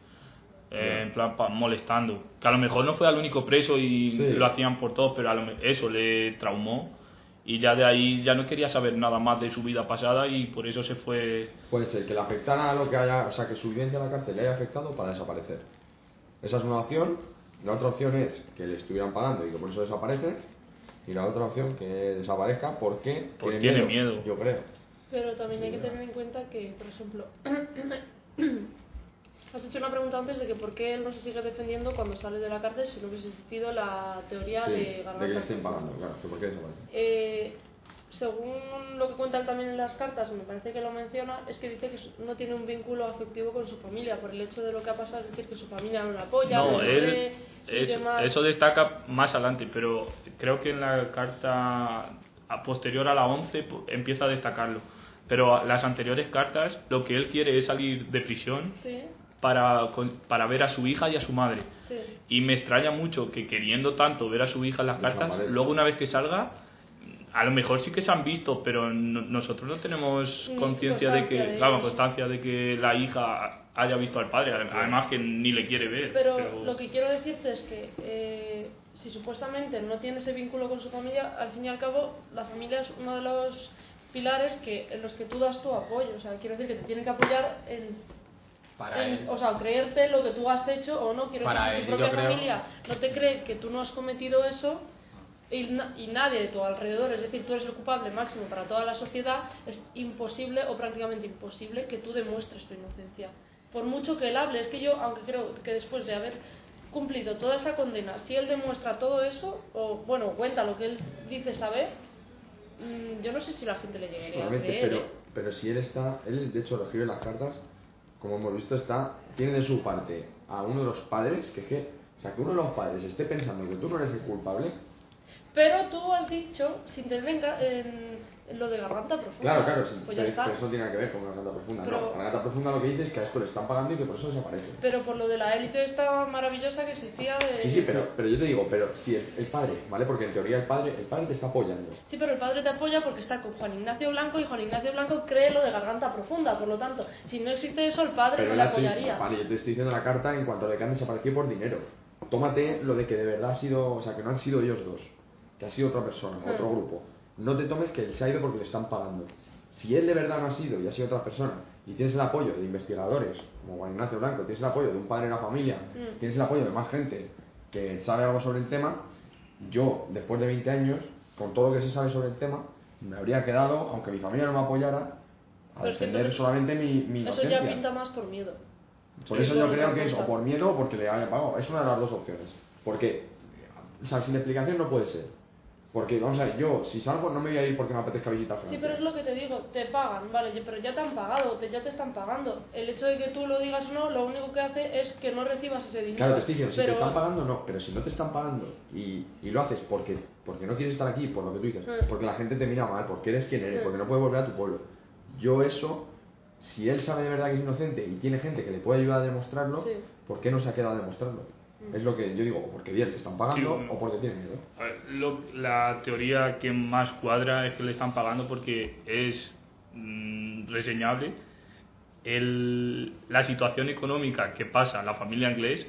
Eh, en plan, pa- molestando. Que a lo mejor no fue al único preso y Sí. lo hacían por todos, pero a lo eso le traumó. Y ya de ahí ya no quería saber nada más de su vida pasada y por eso se fue. Puede ser que le afectara a lo que haya, o sea, que su vivencia en la cárcel le haya afectado para desaparecer. Esa es una opción. La otra opción es que le estuvieran pagando y que por eso desaparece. Y la otra opción que desaparezca porque Porque tiene miedo. Yo creo. Pero también hay que tener en cuenta que, por ejemplo, has hecho una pregunta antes de que por qué él no se sigue defendiendo cuando sale de la cárcel si no hubiese existido la teoría Sí, de de que le garganta. estén pagando, claro. que ¿Por qué desaparece? Eh, según lo que cuenta él también en las cartas, me parece que lo menciona, es que dice que no tiene un vínculo afectivo con su familia por el hecho de lo que ha pasado, es decir, que su familia no le apoya, No, no él. y Eso, demás. eso destaca más adelante, pero creo que en la carta a- posterior a la 11 pu- empieza a destacarlo. Pero las anteriores cartas, lo que él quiere es salir de prisión Sí, para, para ver a su hija y a su madre. sí. Y me extraña mucho que queriendo tanto ver a su hija en las cartas, luego una vez que salga, a lo mejor sí que se han visto, pero no- nosotros no tenemos conciencia de que, de claro, constancia de que la hija haya visto al padre, además que ni le quiere ver. Pero, lo que quiero decirte es que eh, si supuestamente no tiene ese vínculo con su familia, al fin y al cabo la familia es uno de los pilares que, en los que tú das tu apoyo. O sea, quiero decir que te tienen que apoyar en, Para en- él. o sea, creerte lo que tú has hecho o no. Quiero Para decir, tu él, yo propia creo- familia no te cree que tú no has cometido eso y, na- y nadie de tu alrededor, es decir, tú eres el culpable máximo para toda la sociedad, es imposible o prácticamente imposible que tú demuestres tu inocencia. Por mucho que él hable, es que yo, aunque creo que después de haber cumplido toda esa condena, si él demuestra todo eso, o bueno, cuenta lo que él dice saber, mm, yo no sé si la gente le llegaría a creer. pero, ¿eh? pero si él está, él de hecho lo escribe en las cartas, como hemos visto, está, tiene de su parte a uno de los padres, que que, o sea, que uno de los padres esté pensando que tú no eres el culpable, Pero tú has dicho, sin ca- en- en lo de garganta profunda. claro, claro, sí, Pues ya pero, pero eso no tiene nada que ver con Garganta Profunda, Pero- no, Garganta Profunda lo que dice es que a esto le están pagando y que por eso desaparece. Pero por lo de la élite esta maravillosa que existía de... Sí, sí, pero, pero yo te digo, pero si el, el padre, ¿vale? Porque en teoría el padre, el padre te está apoyando. Sí, pero el padre te apoya porque está con Juan Ignacio Blanco y Juan Ignacio Blanco cree lo de garganta profunda. Por lo tanto, si no existe eso, el padre Pero no le apoyaría. Vale, yo te estoy diciendo la carta en cuanto a lo que han desaparecido por dinero. Tómate lo de que de verdad ha sido, o sea, que no han sido ellos dos, que ha sido otra persona, Hmm. otro grupo. No te tomes que él se ha ido porque le están pagando. Si él de verdad no ha sido y ha sido otra persona, y tienes el apoyo de investigadores, como Juan Ignacio Blanco, tienes el apoyo de un padre de la familia, Mm. tienes el apoyo de más gente que sabe algo sobre el tema, yo, después de 20 años, con todo lo que se sabe sobre el tema, me habría quedado, aunque mi familia no me apoyara, a Pero es que defender entonces- solamente mi, mi Eso inocencia. ya pinta más por miedo. Por eso yo creo que es o por miedo o porque le haya pagado. Es una de las dos opciones. Porque, o sea, sin explicación no puede ser. Porque, vamos a ver, yo, si salgo, no me voy a ir porque me apetezca visitar Sí, Francia. pero es lo que te digo, te pagan, vale, pero ya te han pagado, te- ya te están pagando. El hecho de que tú lo digas o no, lo único que hace es que no recibas ese dinero. Claro, te estoy diciendo, si te están pagando, no. Pero si no te están pagando y, y lo haces porque, porque no quieres estar aquí, por lo que tú dices, Mm. porque la gente te mira mal, porque eres quien eres, Mm. porque no puedes volver a tu pueblo. Yo eso, si él sabe de verdad que es inocente y tiene gente que le puede ayudar a demostrarlo, Sí. ¿por qué no se ha quedado a demostrarlo? Es lo que yo digo, o porque bien le están pagando Sí, bueno. o porque tienen miedo. A ver, lo- la teoría que más cuadra es que le están pagando porque es mm, reseñable el- la situación económica que pasa la familia inglés,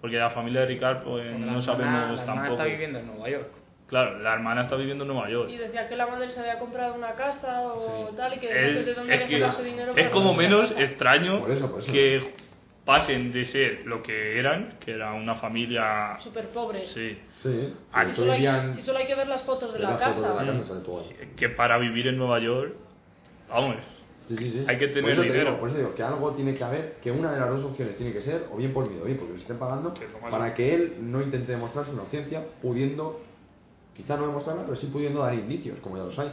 porque la familia de Ricard pues, no hermana- sabemos la hermana tampoco. está viviendo en Nueva York. Claro, la hermana está viviendo en Nueva York. Y decía que la madre se había comprado una casa o tal y que Es, de dónde es había que sacado ese dinero es para como menos extraño Por eso, por eso. que pasen de ser lo que eran, que era una familia... Súper pobre. Sí, Sí, Ah, Si solo, hay, vivían si solo hay que ver las fotos de de la casa. de la casa ahí. que para vivir en Nueva York, vamos, Sí, sí, sí. Hay que tener por eso te dinero. digo, por eso digo que algo tiene que haber, que una de las dos opciones tiene que ser, o bien por miedo, o bien porque le estén pagando, Que lo para que él no intente demostrar su inocencia, pudiendo, quizá no demostrarla, pero sí pudiendo dar indicios, como ya los hay.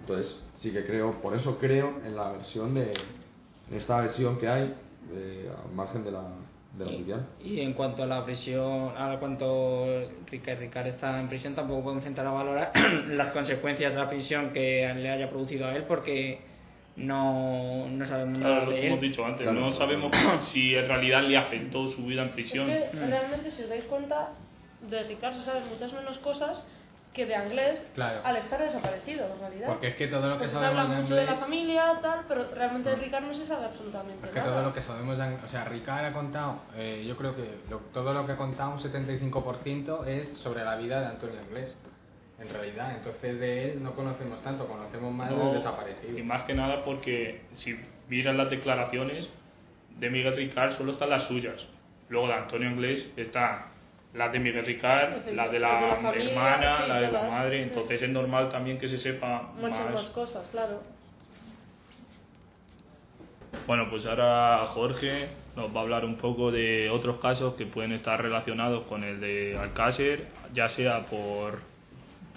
Entonces, sí que creo, por eso creo en la versión de, en esta versión que hay, eh, al margen de la, de la oficial. Y en cuanto a la prisión, a cuanto Ricard, Ricard está en prisión, tampoco podemos entrar a valorar las consecuencias de la prisión que le haya producido a él, porque no, no sabemos Claro, nada lo de que él. hemos dicho antes, Claro. no sabemos si en realidad le afectó su vida en Es prisión. que realmente, si os dais cuenta, de Ricard se saben muchas menos cosas que de Anglés Claro. al estar desaparecido, en realidad. Porque es que todo lo que Porque se habla sabemos de mucho de la familia, tal, pero realmente de Ricard no se sabe absolutamente Es que nada. todo lo que sabemos, o sea, Ricard ha contado, eh, yo creo que lo- todo lo que ha contado, un 75% es sobre la vida de Antonio Anglés, en realidad. Entonces de él no conocemos tanto, conocemos más No, del desaparecido. Y más que nada porque si miras las declaraciones de Miguel Ricard solo están las suyas. Luego de Antonio Inglés está las de Miguel Ricard, las de la, de la familia, hermana, sí, la de la todas. madre. Sí. Entonces es normal también que se sepa Muchas más más. cosas, claro. Bueno, pues ahora Jorge nos va a hablar un poco de otros casos que pueden estar relacionados con el de Alcácer, ya sea por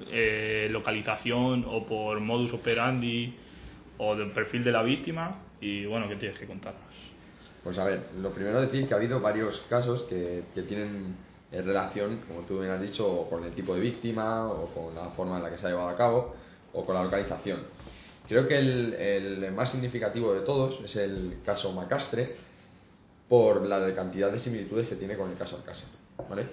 eh, localización o por modus operandi o del perfil de la víctima. Y bueno, ¿qué tienes que contarnos? Pues a ver, lo primero decir que ha habido varios casos que, que tienen eh, relación, como tú bien has dicho, con el tipo de víctima, o con la forma en la que se ha llevado a cabo, o con la localización. Creo que el, el más significativo de todos es el caso Macastre, por la cantidad de similitudes que tiene con el caso Alcácer. ¿vale?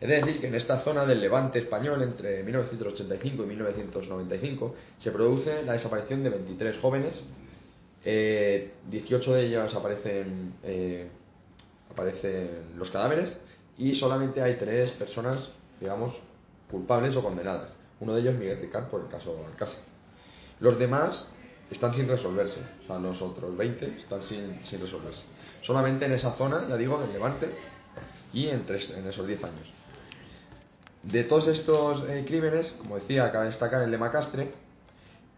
Es decir, que en esta zona del levante español, entre 1985 y 1995, se produce la desaparición de 23 jóvenes eh, 18 de ellos aparecen, eh, aparecen los cadáveres y solamente hay tres personas, digamos, culpables o condenadas. Uno de ellos Miguel Ricard por el caso Alcácer. Los demás están sin resolverse, o sea, los otros 20 están sin, sin resolverse. Solamente en esa zona, ya digo, en Levante y en, tres, en esos 10 años. De todos estos eh, crímenes, como decía, cabe destacar el de Macastre,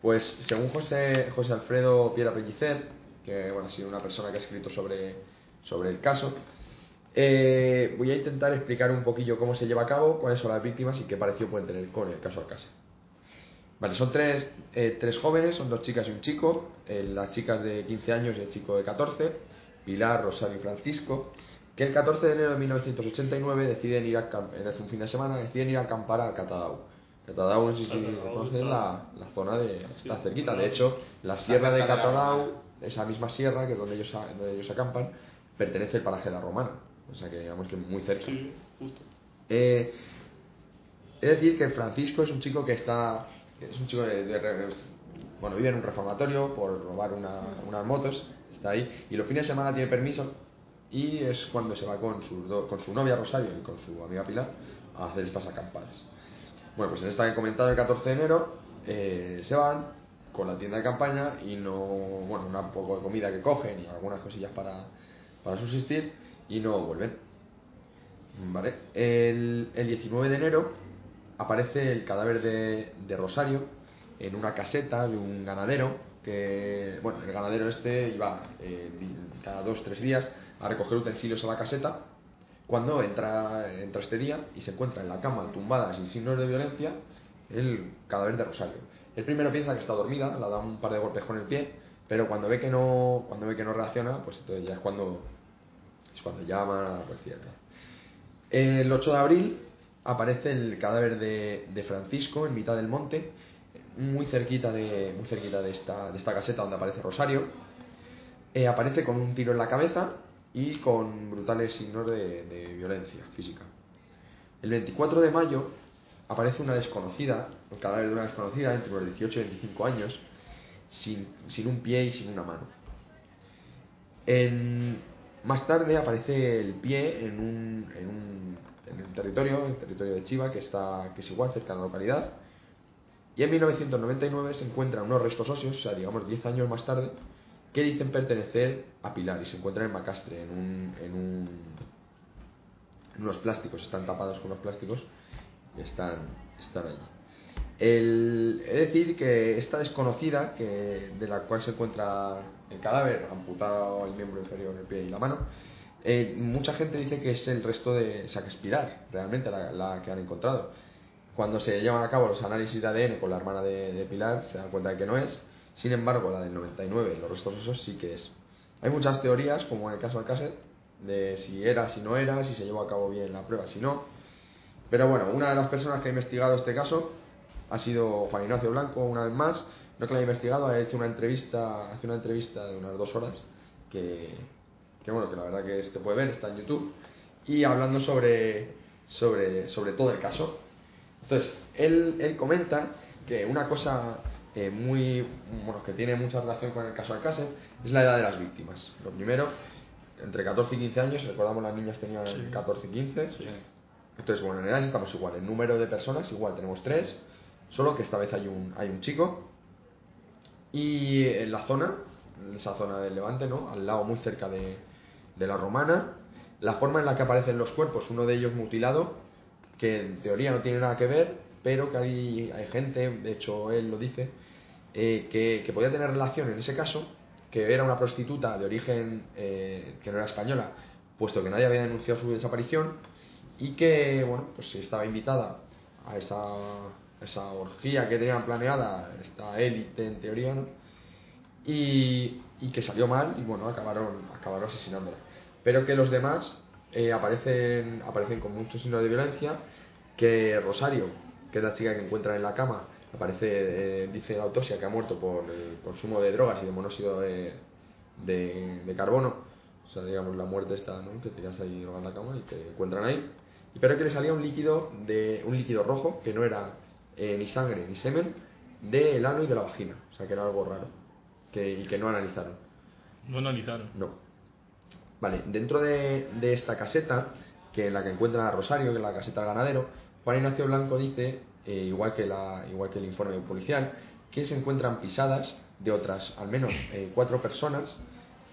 pues según José, José Alfredo Piera Pellicer, que bueno, ha sido una persona que ha escrito sobre, sobre el caso, eh, voy a intentar explicar un poquillo cómo se lleva a cabo, cuáles son las víctimas y qué parecido pueden tener con el caso Alcácer. Vale, son tres, eh, tres jóvenes, son dos chicas y un chico, eh, las chicas de 15 años y el chico de 14, Pilar, Rosario y Francisco, que el 14 de enero de 1989 deciden ir a, en un fin de semana, deciden ir a acampar a Catadau. Catadau, no sé si está- la, la zona de... Está cerquita, de hecho, la sierra de Catadau, esa misma sierra que es donde ellos, donde ellos acampan, pertenece al paraje de la Romana, o sea que digamos que muy cerca. Sí, justo. Eh, es decir, que Francisco es un chico que está. Es un chico de. bueno, vive en un reformatorio por robar una- unas motos, está ahí, y los fines de semana tiene permiso, y es cuando se va con, do- con su novia Rosario y con su amiga Pilar a hacer estas acampadas. Bueno, pues en esta que he comentado el 14 de enero, eh, se van con la tienda de campaña y no. Bueno, un poco de comida que cogen y algunas cosillas para, para subsistir, y no vuelven. Vale. El, el 19 de enero aparece el cadáver de, de Rosario en una caseta de un ganadero que, bueno, el ganadero este iba eh, cada dos tres días a recoger utensilios a la caseta cuando entra, entra este día y se encuentra en la cama tumbada sin signos de violencia el cadáver de Rosario. El primero piensa que está dormida, le da un par de golpes con el pie, pero cuando ve que no, cuando ve que no reacciona, pues entonces ya es cuando, cuando llama a la policía. El 8 de abril aparece el cadáver de, Francisco en mitad del monte, muy cerquita de, muy cerquita de, esta, de esta caseta donde aparece Rosario. Eh, aparece con un tiro en la cabeza y con brutales signos de, de violencia física. El 24 de mayo aparece una desconocida, el cadáver de una desconocida entre los 18 y 25 años, sin, sin un pie y sin una mano. En- más tarde aparece el pie en un, en un en territorio, el territorio de Chiva, que, está, que es igual cerca de la localidad. Y en 1999 se encuentran unos restos óseos, o sea, digamos 10 años más tarde, que dicen pertenecer a Pilar y se encuentran en Macastre, en, un, en, un, en unos plásticos, están tapados con unos plásticos y están, están allí. El, es decir, que esta desconocida, que, de la cual se encuentra el cadáver, amputado el miembro inferior, el pie y la mano, eh, mucha gente dice que es el resto de Saquespirar, realmente la, que han encontrado. Cuando se llevan a cabo los análisis de ADN con la hermana de, de Pilar, se dan cuenta de que no es. Sin embargo, la del 99, los restos esos sí que es. Hay muchas teorías, como en el caso Alcácer, de si era, si no era, si se llevó a cabo bien la prueba, si no. Pero bueno, una de las personas que ha investigado este caso ha sido Juan Ignacio Blanco, una vez más. No que lo haya investigado, ha hecho una entrevista, hace una entrevista de unas dos horas, que, que bueno, que la verdad que se puede ver, está en YouTube, y hablando sobre, sobre, sobre todo el caso. Entonces, él, él comenta que una cosa eh, muy, bueno, que tiene mucha relación con el caso Alcácer es la edad de las víctimas. Lo primero, entre 14 y 15 años, recordamos las niñas tenían 14 y 15. Entonces, bueno, en edades estamos igual. En número de personas, igual, tenemos tres, solo que esta vez hay un, hay un chico. Y en la zona, en esa zona del Levante, ¿no? Al lado, muy cerca de, de la Romana, la forma en la que aparecen los cuerpos, uno de ellos mutilado, que en teoría no tiene nada que ver, pero que hay, hay gente, de hecho él lo dice, eh, que, que podía tener relación en ese caso, que era una prostituta de origen eh, que no era española, puesto que nadie había denunciado su desaparición, y que, bueno, pues estaba invitada a esa, esa orgía que tenían planeada, esta élite en teoría, y, y que salió mal y bueno, acabaron, acabaron asesinándola. Pero que los demás eh, aparecen, aparecen con muchos signos de violencia, que Rosario, que es la chica que encuentran en la cama, aparece, eh, dice la autopsia que ha muerto por el consumo de drogas y de monóxido de, de, carbono, o sea, digamos la muerte esta, ¿no? que tenías ahí droga en la cama y te encuentran ahí, pero que le salía un líquido, de, un líquido rojo, que no era eh, ni sangre ni semen, del ano y de la vagina, o sea que era algo raro, que, y que no analizaron. No analizaron. No. Vale, dentro de, de esta caseta, que en la que encuentran a Rosario, que es la caseta del ganadero, Juan Ignacio Blanco dice, eh, igual, que la, igual que el informe policial, que se encuentran pisadas de otras, al menos eh, cuatro personas,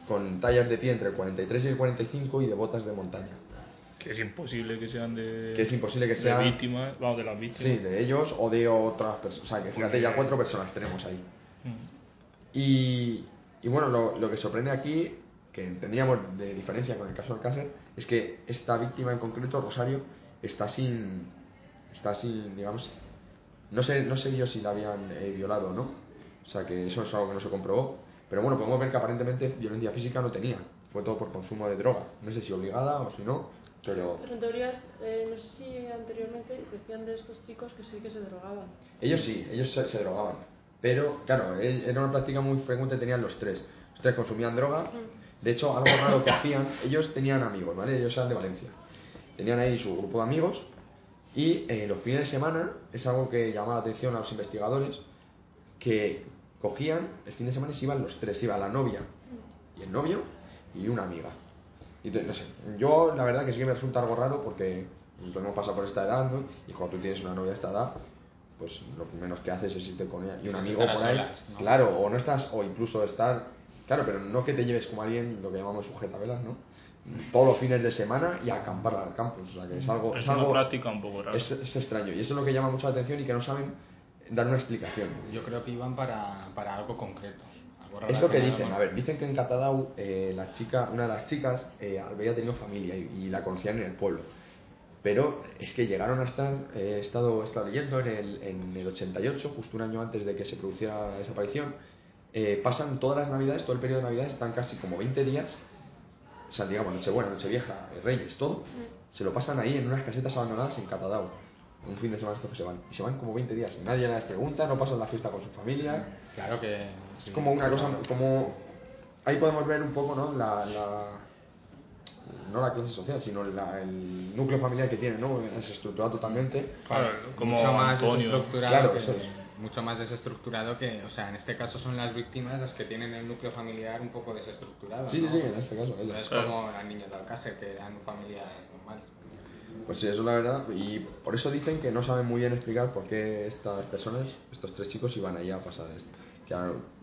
con tallas de pie entre el 43 y el 45 y de botas de montaña. Que es imposible que sean de. Que es imposible que sean- víctimas, vamos, de las víctimas. Sí, de ellos o de otras personas. O sea, que fíjate, ya cuatro personas tenemos ahí. Mm. Y, y bueno, lo, lo que sorprende aquí, que tendríamos de diferencia con el caso Alcácer, es que esta víctima en concreto, Rosario, está sin, está sin, digamos, no sé, no sé yo si la habían eh, violado o no, o sea que eso es algo que no se comprobó, pero bueno, podemos ver que aparentemente violencia física no tenía, fue todo por consumo de droga, no sé si obligada o si no, pero Pero en teoría, eh, no sé si anteriormente decían de estos chicos que sí que se drogaban. Ellos sí, ellos se, se drogaban. Pero, claro, era una práctica muy frecuente, tenían los tres. Los tres consumían droga. De hecho, algo raro que hacían, ellos tenían amigos, ¿vale? Ellos eran de Valencia. Tenían ahí su grupo de amigos. Y eh, los fines de semana, es algo que llamaba la atención a los investigadores, que cogían, el fin de semana se iban los tres, iba la novia y el novio y una amiga. Y te- no sé, yo la verdad que sí que me resulta algo raro porque nosotros hemos pasado por esta edad, ¿no? Y cuando tú tienes una novia a esta edad, pues lo menos que haces es irte con ella y un Pues amigo por ahí. Claro, o no estás, o incluso estar, claro, pero no que te lleves como alguien, lo que llamamos sujetavelas, ¿no? Todos los fines de semana y a acampar al campus, o sea que es algo, Es es una algo práctica un poco rara. es, es extraño y eso es lo que llama mucho la atención y que no saben dar una explicación. Yo creo que iban para, para algo concreto. Es lo que dicen, a ver, dicen que en Catadau eh, la chica, una de las chicas eh, había tenido familia y, y la conocían en el pueblo. Pero es que llegaron a estar, eh, he, estado, he estado leyendo en el, en el 88, justo un año antes de que se produciera la desaparición, eh, pasan todas las navidades, todo el periodo de navidades, están casi como 20 días, o sea, digamos, Nochebuena, Nochevieja, eh, Reyes, todo, se lo pasan ahí en unas casetas abandonadas en Catadau. Un fin de semana estos que se van. Y se van como 20 días. Nadie les pregunta, no pasan la fiesta con su familia. Claro que. Es como una cosa, como... Ahí podemos ver un poco, ¿no? La, la, no la clase social, sino la- el núcleo familiar que tiene, ¿no? Desestructurado totalmente. Claro, como mucho más desestructurado Claro, que, eso es. mucho más desestructurado que o sea en este caso son las víctimas las que tienen el núcleo familiar un poco desestructurado Sí, sí, ¿no? sí, en este caso. Ellas. es como las niñas de Alcácer que eran familias normales Pues sí, eso es la verdad. Y por eso dicen que no saben muy bien explicar por qué estas personas, estos tres chicos, iban ahí a pasar esto. Que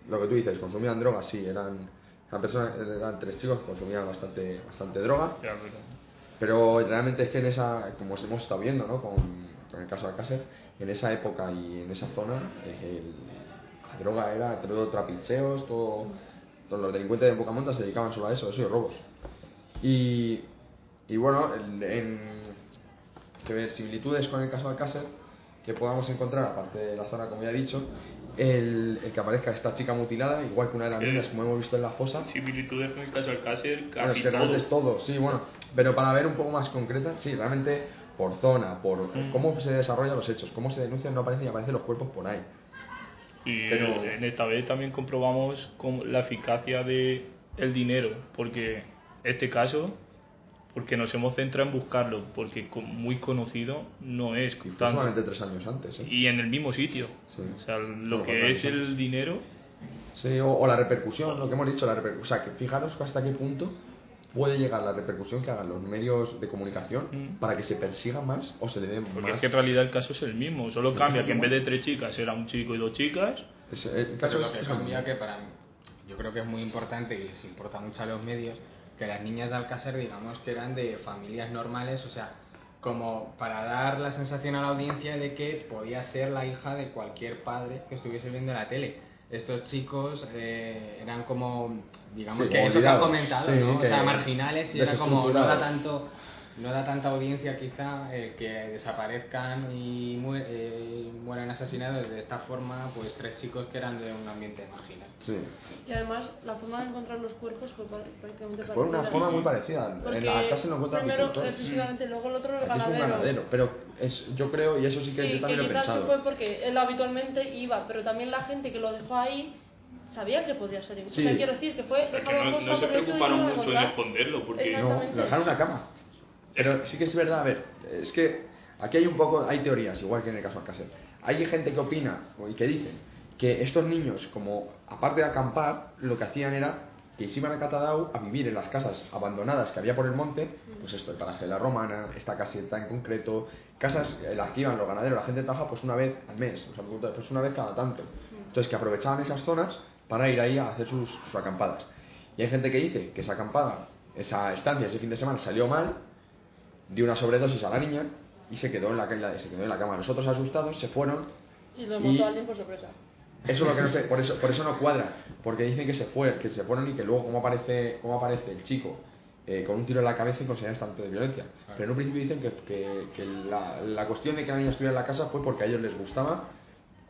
lo que tú dices, consumían drogas, sí, eran, eran personas, eran tres chicos que consumían bastante, bastante droga. Pero- Pero realmente es que en esa, como hemos estado viendo, ¿no? Con, con el caso de Alcácer, en esa época y en esa zona, eh, el- la droga era todo trapicheos, todo, todos los delincuentes de Bocamonta se dedicaban solo a eso, eso y robos. Y, y bueno, en, en que ver similitudes con el caso de Alcácer, que podamos encontrar, aparte de la zona, como ya he dicho, el, el que aparezca esta chica mutilada, igual que una de las Eh, niñas, como hemos visto en la fosa. Similitudes con el caso Alcácer, casi realmente es todo. todo, sí, bueno. Pero para ver un poco más concreta, sí, realmente por zona, por Mm. cómo se desarrollan los hechos, cómo se denuncian, no aparecen y aparecen los cuerpos por ahí. Y Pero- en esta vez también comprobamos cómo- la eficacia de el dinero, porque este caso, porque nos hemos centrado en buscarlo, porque muy conocido no es Y tanto. solamente tres años antes, ¿eh? Y en el mismo sitio. Sí. O sea, lo Bueno, que es el dinero, Sí, o, o la repercusión, lo que hemos dicho, la repercusión. O sea, que fijaros hasta qué punto puede llegar la repercusión que hagan los medios de comunicación Mm. para que se persiga más o se le dé porque más. es que en realidad el caso es el mismo, solo Sí, cambia que en vez de tres chicas era un chico y dos chicas. Es- el caso Pero lo es- que cambia que para mí, yo creo que es muy importante y les importa mucho a los medios que las niñas de Alcácer digamos que eran de familias normales, o sea, como para dar la sensación a la audiencia de que podía ser la hija de cualquier padre que estuviese viendo la tele. Estos chicos eh, eran como, digamos Sí, que eso que han comentado, sí, ¿no? O sea, marginales y era como no da tanto no da tanta audiencia quizá el que desaparezcan y mu- eh, mueran asesinados de esta forma pues tres chicos que eran de un ambiente marginal Sí. Y además, la forma de encontrar los cuerpos fue prácticamente Fue una parecida. forma muy parecida. Porque en la casa no encuentran primero, agricultores. efectivamente, luego el otro el Aquí es un ganadero. ganadero, pero es, yo creo, y eso sí que Sí, yo que también lo he que pensado. fue porque él habitualmente iba, pero también la gente que lo dejó ahí sabía que podía ser. Sí. O sea, quiero decir que fue que no, no se preocuparon que mucho en esconderlo, porque. No, lo dejaron en una cama. Pero sí que es verdad, a ver, es que aquí hay un poco, hay teorías, igual que en el caso Alcácer. Hay gente que opina y que dicen que estos niños, como aparte de acampar, lo que hacían era que se iban a Catadau a vivir en las casas abandonadas que había por el monte, pues esto, el paraje de la Romana, esta caseta en concreto, casas en las que iban los ganaderos, la gente trabaja pues una vez al mes, los agricultores, pues una vez cada tanto. Entonces que aprovechaban esas zonas para ir ahí a hacer sus, sus acampadas. Y hay gente que dice que esa acampada, esa estancia, ese fin de semana salió mal, dio una sobredosis a la niña y se quedó en la, ca- se quedó en la cama. Los otros asustados se fueron. Y lo Y- montó alguien por sorpresa. Eso es lo que no sé, por eso, por eso no cuadra, porque dicen que se fue, que se fueron y que luego cómo aparece, cómo aparece el chico eh, con un tiro en la cabeza y con señales tanto de violencia. Pero en un principio dicen que, que- que la, la cuestión de que la niña estuviera en la casa fue porque a ellos les gustaba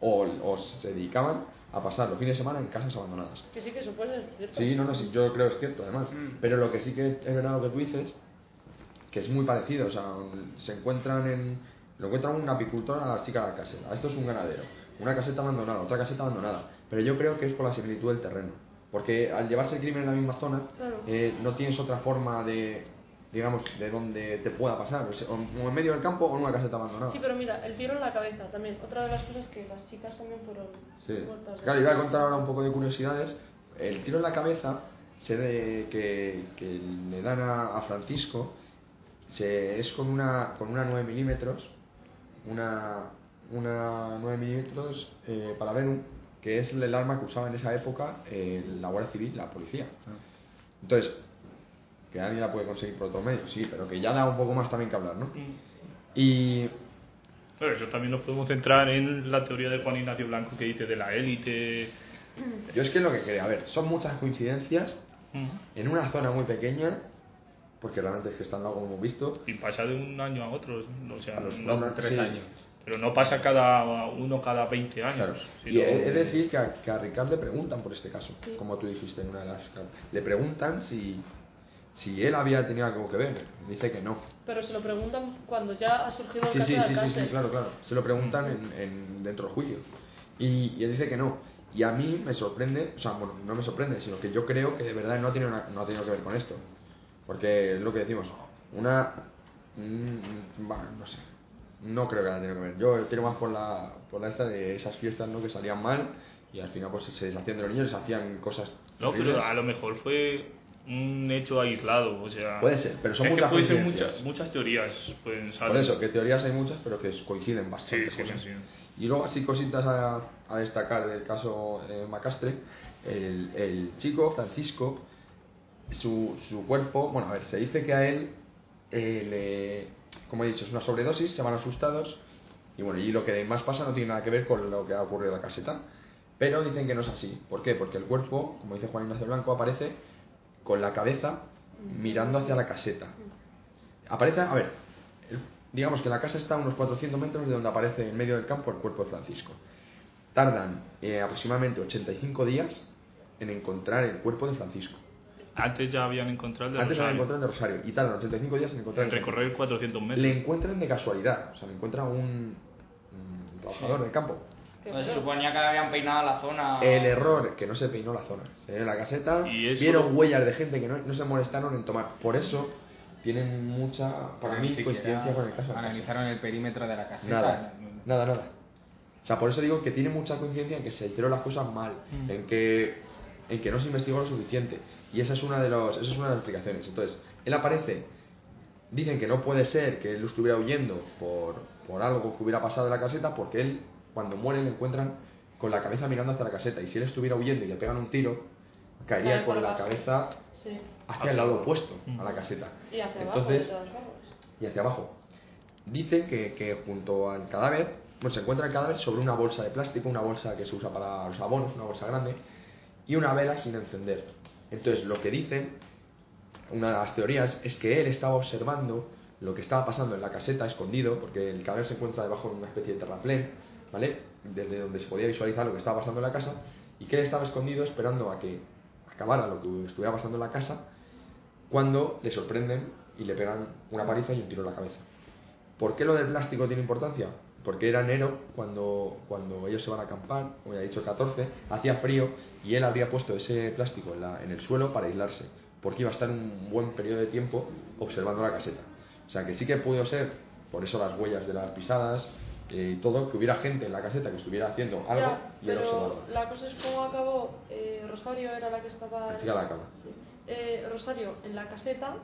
o, o se dedicaban a pasar los fines de semana en casas abandonadas. Que sí que eso puede ser cierto. Sí, no, no, sí, yo creo que es cierto además. Mm. Pero lo que sí que es verdad lo que tú dices, que es muy parecido, o sea, se encuentran en... Lo encuentran un apicultor a la chica de la caseta. Esto es un ganadero. Una caseta abandonada, otra caseta abandonada. Pero yo creo que es por la similitud del terreno. Porque al llevarse el crimen en la misma zona, Claro. eh, no tienes otra forma de, digamos, de donde te pueda pasar. O, en medio del campo o en una caseta abandonada. Sí, pero mira, el tiro en la cabeza también. Otra de las cosas que las chicas también fueron Sí. muertas. Claro, iba a contar ahora un poco de curiosidades. El tiro en la cabeza se de, que, que le dan a, a Francisco se, es con una, con una 9 milímetros, una, una 9 milímetros eh, para Venum, que es el arma que usaba en esa época eh, la Guardia Civil, la policía. Entonces, que alguien la puede conseguir por otro medio, sí, pero que ya da un poco más también que hablar, ¿no? Y Bueno, eso también nos podemos centrar en la teoría de Juan Ignacio Blanco que dice de la élite. yo es que es lo que creo, a ver, son muchas coincidencias Mm. en una zona muy pequeña, porque realmente es que están como hemos visto, Y pasa de un año a otro. O sea, A los no- no, tres sí. años pero no pasa cada uno cada 20 años. Claro. sino- Y de decir que a, que a Ricard le preguntan por este caso, Sí. como tú dijiste en una de las. Le preguntan si, si él había tenido algo que ver. Dice que no. Pero se lo preguntan cuando ya ha surgido el Sí, caso sí, de sí, sí, sí, claro, claro. Se lo preguntan en, en- dentro del juicio. Y, y él dice que no. Y a mí me sorprende, o sea, bueno, no me sorprende, sino que yo creo que de verdad no ha tenido, no ha tenido que ver con esto. Porque es lo que decimos, una. mm, no sé. No creo que haya tenido que ver. Yo tiro más por la, por la esta de esas fiestas ¿no? que salían mal y al final pues se deshacían de los niños, les hacían cosas. No, pero a lo mejor fue un hecho aislado, o sea... Puede ser, pero son es que muchas puede ser muchas, muchas teorías pueden salir. Por eso, que teorías hay muchas, pero que coinciden Sí, bastante. sí, cosas. sí. Y luego así cositas a, a destacar del caso eh, Macastre. El, el chico, Francisco, su, su cuerpo, bueno, a ver, se dice que a él, eh, le- como he dicho, es una sobredosis, se van asustados. Y bueno, y lo que más pasa no tiene nada que ver con lo que ha ocurrido en la caseta. Pero dicen que no es así. ¿Por qué? Porque el cuerpo, como dice Juan Ignacio Blanco, aparece con la cabeza mirando hacia la caseta. Aparece, a ver, digamos que la casa está a unos 400 metros de donde aparece en medio del campo el cuerpo de Francisco. Tardan eh, aproximadamente 85 días en encontrar el cuerpo de Francisco. Antes ya habían encontrado el de Antes lo Rosario. encontraron de Rosario y tardan 85 días en encontrar En el recorrer 400 metros. Le encuentran de casualidad, o sea, le encuentra un, un trabajador de campo. Pues se suponía que habían peinado la zona. El error, que no se peinó la zona. Se en la caseta, Y eso- vieron huellas de gente que no, no se molestaron en tomar. Por eso tienen mucha, para mí, coincidencia con el caso. Analizaron el perímetro de la caseta. Nada, nada, nada. O sea, por eso digo que tiene mucha coincidencia en que se hicieron las cosas mal, en que en que no se investigó lo suficiente. Y esa es una de los, esa es una de las explicaciones. Entonces, él aparece, dicen que no puede ser que él estuviera huyendo por, por algo que hubiera pasado en la caseta, porque él, cuando muere, le encuentran con la cabeza mirando hacia la caseta. Y si él estuviera huyendo y le pegan un tiro, caería con la abajo. cabeza Sí. hacia el lado opuesto a la caseta. Y hacia abajo, Entonces, modos. y hacia abajo. Dicen que, que junto al cadáver, bueno, se encuentra el cadáver sobre una bolsa de plástico, una bolsa que se usa para los abonos, una bolsa grande, y una vela sin encender. Entonces, lo que dicen, una de las teorías, es que él estaba observando lo que estaba pasando en la caseta escondido, porque el cadáver se encuentra debajo de una especie de terraplén, ¿vale? Desde donde se podía visualizar lo que estaba pasando en la casa, y que él estaba escondido esperando a que acabara lo que estuviera pasando en la casa, cuando le sorprenden y le pegan una paliza y un tiro en la cabeza. ¿Por qué lo del plástico tiene importancia? Porque era enero cuando, cuando ellos se van a acampar, como ya he dicho, el 14, hacía frío y él habría puesto ese plástico en, la- en el suelo para aislarse, porque iba a estar un buen periodo de tiempo observando la caseta. O sea que sí que pudo ser, por eso las huellas de las pisadas eh, y todo, que hubiera gente en la caseta que estuviera haciendo algo Ya, y él pero observando. la cosa es cómo acabó. eh, Rosario era la que estaba. La chica de la cama. Sí. Eh, Rosario en la caseta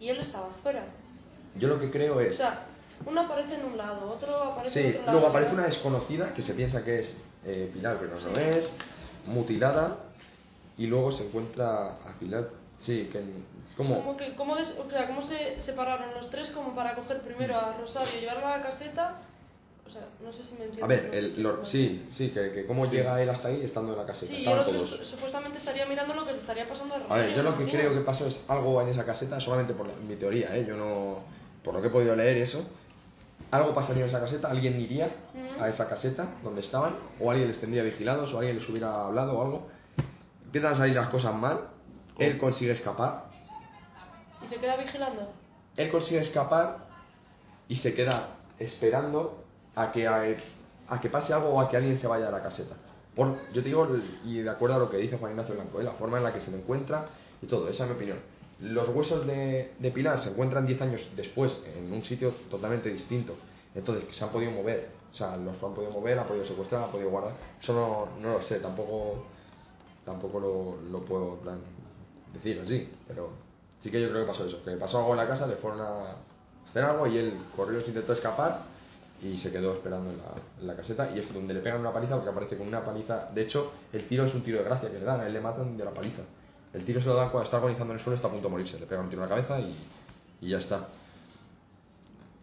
y él estaba fuera. Yo lo que creo O es... sea, uno aparece en un lado, otro aparece en Sí, otro lado. luego aparece una desconocida que se piensa que es eh, Pilar, pero no lo es, mutilada, y luego se encuentra a Pilar, sí, que ¿Cómo, como que, cómo, des- o sea, ¿Cómo se separaron los tres como para coger primero a Rosario y llevarlo a la caseta? O sea, no sé si me entiendes. a ver, el, lo- sí, sí, que, que cómo llega él hasta ahí estando en la caseta, Sí, y el otro todos. su- supuestamente estaría mirando lo que le estaría pasando a A Rosario. ver, yo lo que creo que pasó es algo en esa caseta, solamente por la- mi teoría, ¿eh? yo no, por lo que he podido leer eso, algo pasaría en esa caseta, alguien iría a esa caseta donde estaban, o alguien les tendría vigilados, o alguien les hubiera hablado o algo, empiezan a salir las cosas mal, él consigue escapar, ¿Y se queda vigilando? él consigue escapar y se queda esperando a que, a, a que pase algo o a que alguien se vaya a la caseta. Por, yo te digo, y de acuerdo a lo que dice Juan Ignacio Blanco, ¿eh? la forma en la que se le encuentra y todo, esa es mi opinión. Los huesos de, de Pilar se encuentran 10 años después en un sitio totalmente distinto. Entonces, se han podido mover. O sea, los han podido mover, han podido secuestrar, han podido guardar. Eso no, no lo sé, tampoco tampoco lo, lo puedo plan, decir así, pero sí que yo creo que pasó eso, que pasó algo en la casa, le fueron a hacer algo y él corrió, se intentó escapar y se quedó esperando en la, en la caseta y es donde le pegan una paliza porque aparece con una paliza, de hecho el tiro es un tiro de gracia que le dan, a él le matan de la paliza, el tiro se lo cuando está agonizando en el suelo, está a punto de morirse, le pegan un tiro en la cabeza y, y ya está.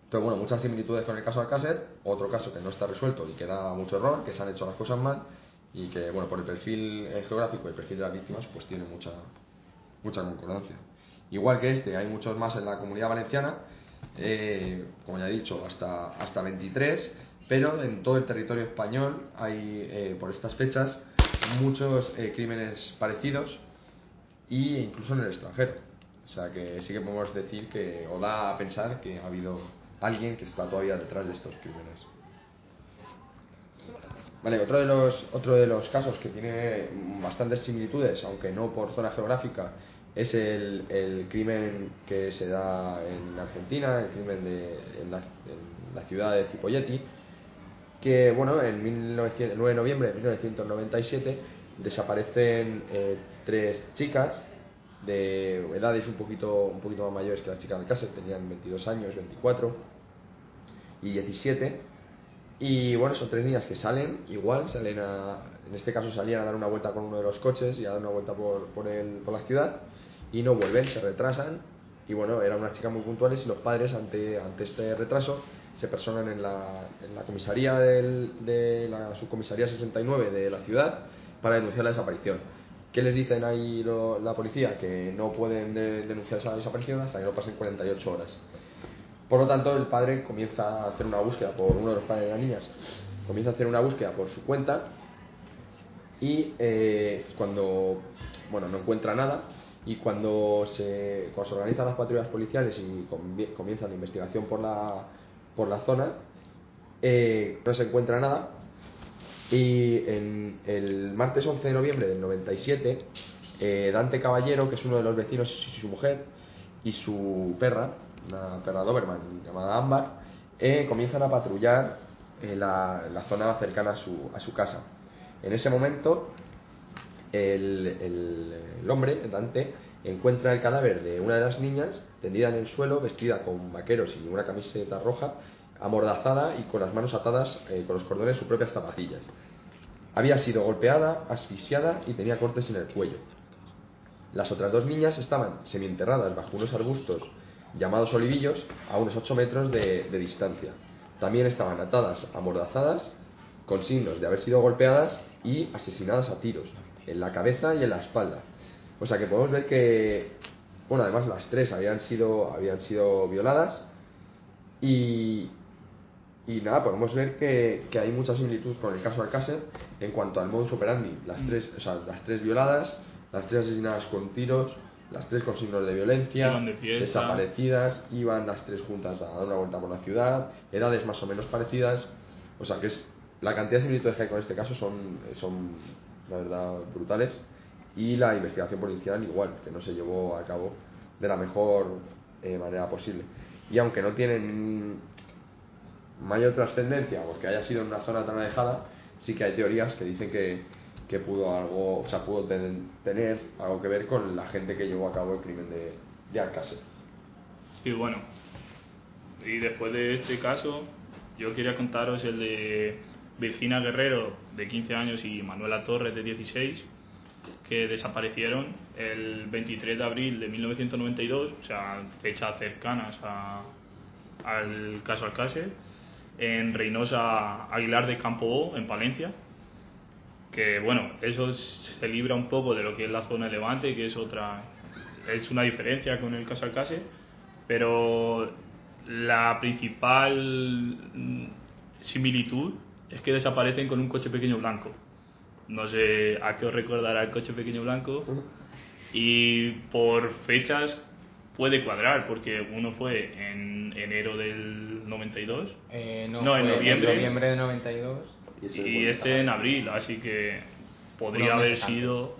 Entonces, bueno, muchas similitudes con el caso Alcácer, otro caso que no está resuelto y que da mucho error, que se han hecho las cosas mal y que, bueno, por el perfil eh, geográfico y el perfil de las víctimas, pues tiene mucha, mucha concordancia. Igual que este, hay muchos más en la comunidad valenciana, eh, como ya he dicho, hasta, hasta 23, pero en todo el territorio español hay, eh, por estas fechas, muchos eh, crímenes parecidos e incluso en el extranjero. O sea que sí que podemos decir que, o da a pensar que ha habido alguien que está todavía detrás de estos crímenes. Vale, otro de los, otro de los casos que tiene bastantes similitudes, aunque no por zona geográfica es el, el crimen que se da en Argentina, el crimen de, en, la, en la ciudad de Cipolletti, que bueno, en 1900 el 9 de noviembre de 1997 desaparecen eh, tres chicas de edades un poquito, un poquito más mayores que las chicas del Alcácer, tenían 22 años, 24 y 17. Y bueno, son tres niñas que salen, igual, salen a, en este caso salían a dar una vuelta con uno de los coches y a dar una vuelta por, por, el, por la ciudad y no vuelven, se retrasan. Y bueno, eran unas chicas muy puntuales y los padres ante, ante este retraso se personan en la, en la comisaría del, de la subcomisaría 69 de la ciudad para denunciar la desaparición. ¿Qué les dicen ahí la policía? Que no pueden de- denunciar esa desaparición hasta que no pasen 48 horas. Por lo tanto, el padre comienza a hacer una búsqueda por uno de los padres de las niñas, comienza a hacer una búsqueda por su cuenta y eh, cuando bueno no encuentra nada y cuando se, cuando se organizan las patrullas policiales y comie- comienza la investigación por la, por la zona, eh, no se encuentra nada y en el martes 11 de noviembre del 97, eh, Dante Caballero, que es uno de los vecinos, y su mujer y su perra, una perra Doberman llamada Ámbar, eh, comienzan a patrullar la, la zona cercana a su, a su casa. En ese momento, el hombre, Dante, encuentra el cadáver de una de las niñas tendida en el suelo, vestida con vaqueros y una camiseta roja, amordazada y con las manos atadas eh, con los cordones de sus propias zapatillas. Había sido golpeada, asfixiada y tenía cortes en el cuello. Las otras dos niñas estaban semienterradas bajo unos arbustos llamados olivillos a unos 8 metros de, de distancia. También estaban atadas, amordazadas, con signos de haber sido golpeadas y asesinadas a tiros, en la cabeza y en la espalda. O sea que podemos ver que, bueno, además las tres habían sido, habían sido violadas y, y nada, podemos ver que, que hay mucha similitud con el caso Alcácer en cuanto al modus operandi. Las tres, o sea, las tres violadas, las tres asesinadas con tiros, las tres con signos de violencia, Iban de fiesta. desaparecidas, iban las tres juntas a dar una vuelta por la ciudad, edades más o menos parecidas. O sea que es la cantidad de similitudes que hay con este caso son, son la verdad brutales y la investigación policial igual, que no se llevó a cabo de la mejor eh, manera posible. Y aunque no tienen mayor trascendencia porque haya sido en una zona tan alejada, sí que hay teorías que dicen que, que pudo algo, o sea, pudo ten- tener algo que ver con la gente que llevó a cabo el crimen de, de Alcácer. Y bueno, y después de este caso, yo quería contaros el de Virginia Guerrero, de 15 años, y Manuela Torres, de 16, que desaparecieron el 23 de abril de 1992, o sea, fechas cercanas a- al caso Alcácer, en Reynosa Aguilar de Campo O, en Palencia. Que bueno, eso se libra un poco de lo que es la zona de Levante, que es otra, es una diferencia con el caso Alcácer, pero la principal mm, similitud es que desaparecen con un coche pequeño blanco. No sé a qué os recordará el coche pequeño blanco. Y por fechas puede cuadrar, porque uno fue en enero del 92 Eh, no, No, en noviembre. noviembre de 92. ese y este en abril, así que podría haber sido.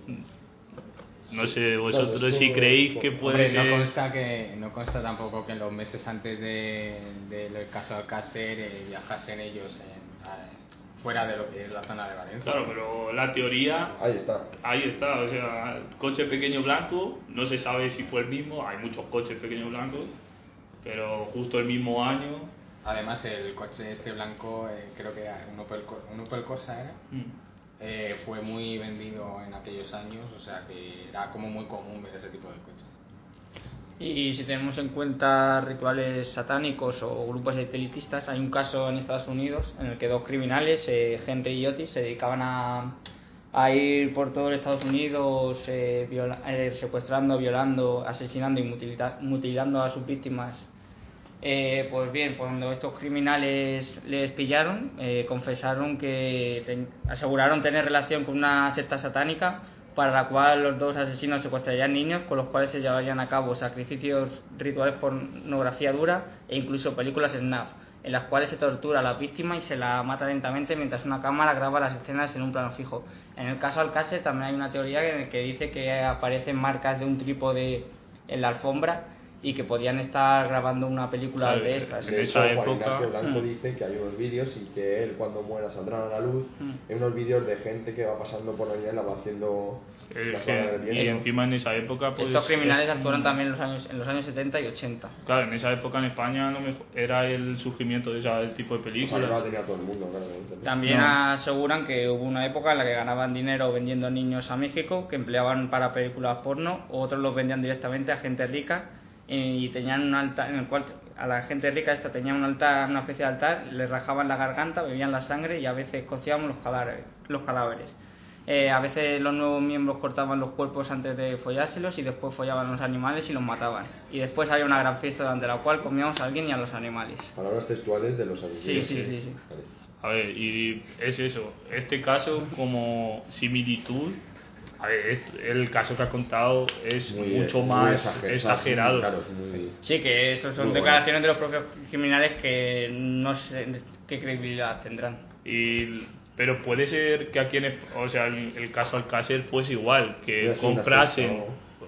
No sé, vosotros Claro, si creéis que puede Hombre, ser. no consta que no consta tampoco que en los meses antes de- del caso Alcácer eh, viajasen ellos en- a- fuera de lo que es la zona de Valencia. Claro, pero la teoría Ahí está. Ahí está, o sea, coche pequeño blanco, no se sabe si fue el mismo, hay muchos coches pequeños blancos, pero justo el mismo año. Además, el coche este blanco, eh, creo que era un Opel, Cor- un Opel Corsa era, mm, eh, fue muy vendido en aquellos años, o sea que era como muy común ver ese tipo de coches. Y si tenemos en cuenta rituales satánicos o grupos elitistas, hay un caso en Estados Unidos en el que dos criminales, eh, Henry y Otis, se dedicaban a, a ir por todo Estados Unidos eh, eh, secuestrando, violando, asesinando y mutilando a sus víctimas. Eh, pues bien, cuando estos criminales les pillaron, eh, confesaron que aseguraron tener relación con una secta satánica para la cual los dos asesinos secuestrarían niños con los cuales se llevarían a cabo sacrificios rituales, pornografía dura e incluso películas snuff. en las cuales se tortura a la víctima y se la mata lentamente mientras una cámara graba las escenas en un plano fijo. En el caso Alcácer también hay una teoría que, que dice que aparecen marcas de un trípode en la alfombra y que podían estar grabando una película de estas. en De esa hecho, Juan época- Ignacio Blanco Mm. dice que hay unos vídeos y que él cuando muera saldrán a la luz. Mm. Hay unos vídeos de gente que va pasando por allá y la va haciendo Eh, que- y encima en esa época pues Estos criminales eh, actuaron también en los años, en los años 70 y 80. claro en esa época en España lo mejor era el surgimiento de ese tipo de O sea, películas no la tenía todo el mundo, claro. evidentemente. También No. aseguran que hubo una época en la que ganaban dinero vendiendo niños a México, que empleaban para películas porno, o otros los vendían directamente a gente rica y tenían un altar en el cual a la gente rica esta tenía un altar, una especie de altar, le rajaban la garganta, bebían la sangre y a veces cocían los cadáveres. Los cadáveres. Eh, a veces los nuevos miembros cortaban los cuerpos antes de follárselos y después follaban a los animales y los mataban. Y después había una gran fiesta durante la cual comíamos a alguien y a los animales. Palabras textuales de los asesinos. Sí, sí, sí, sí. Vale. A ver, y es eso, este caso como similitud, a ver, el caso que ha contado es Muy- mucho muy más exager- exagerado. Claro, muy- Sí, que eso son declaraciones de los propios criminales que no sé qué credibilidad tendrán. Y, pero puede ser que aquí en, o sea, el, el caso Alcácer fuese igual, que comprasen,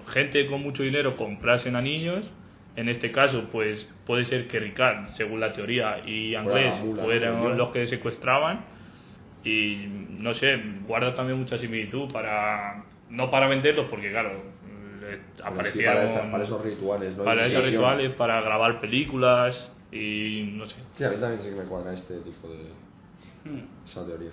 gente con mucho dinero comprasen a niños, en este caso pues puede ser que Ricard, según la teoría, y Anglés fueran los que secuestraban, y no sé, guarda también mucha similitud para, no para venderlos, porque claro, Sí, aparecieron para, esos rituales, ¿no? para esos rituales, para grabar películas, y no sé. Sí, a mí también sí que me cuadra este tipo de Hmm. esa teoría.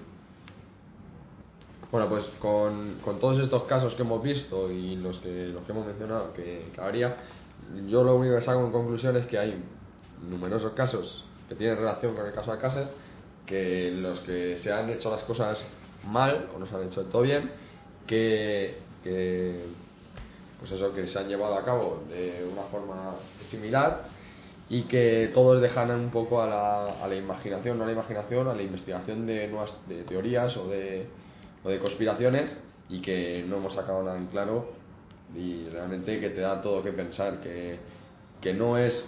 Bueno, pues con, con todos estos casos que hemos visto y los que, los que hemos mencionado que, que habría, yo lo único que saco en conclusión es que hay numerosos casos que tienen relación con el caso Alcácer, que los que se han hecho las cosas mal o no se han hecho todo bien, que, que pues eso que se han llevado a cabo de una forma similar y que todos dejan un poco a la, a la imaginación, no a la imaginación, a la investigación de nuevas de teorías o de, o de conspiraciones y que no hemos sacado nada en claro y realmente que te da todo que pensar, que, que no es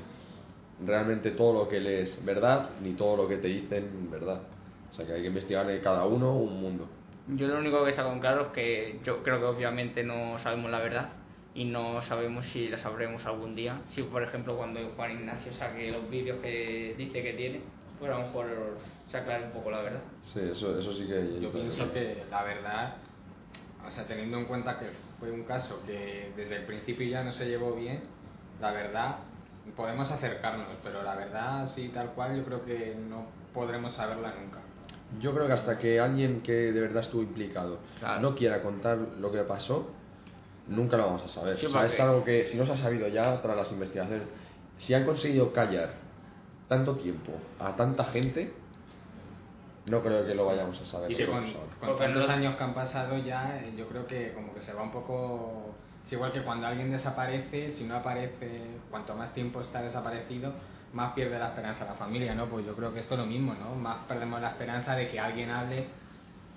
realmente todo lo que lees verdad ni todo lo que te dicen verdad. O sea que hay que investigar de cada uno un mundo. Yo lo único que saco en claro es que yo creo que obviamente no sabemos la verdad y no sabemos si la sabremos algún día. Si por ejemplo cuando Juan Ignacio saque los vídeos que dice que tiene, pues a lo mejor se aclare un poco la verdad. Sí, eso, eso sí que... Yo pienso que la verdad, o sea, teniendo en cuenta que fue un caso que desde el principio ya no se llevó bien, la verdad, podemos acercarnos, pero la verdad, así tal cual, yo creo que no podremos saberla nunca. Yo creo que hasta que alguien que de verdad estuvo implicado Claro. no quiera contar lo que pasó, nunca lo vamos a saber. Sí, o sea, es algo que si no se ha sabido ya tras las investigaciones, si han conseguido callar tanto tiempo a tanta gente, no creo que lo vayamos a saber. Y que con, con tantos años que han pasado ya, eh, yo creo que como que se va un poco... Es igual que cuando alguien desaparece, si no aparece, cuanto más tiempo está desaparecido, más pierde la esperanza la familia, ¿no? Pues yo creo que esto es lo mismo, ¿no? Más perdemos la esperanza de que alguien hable,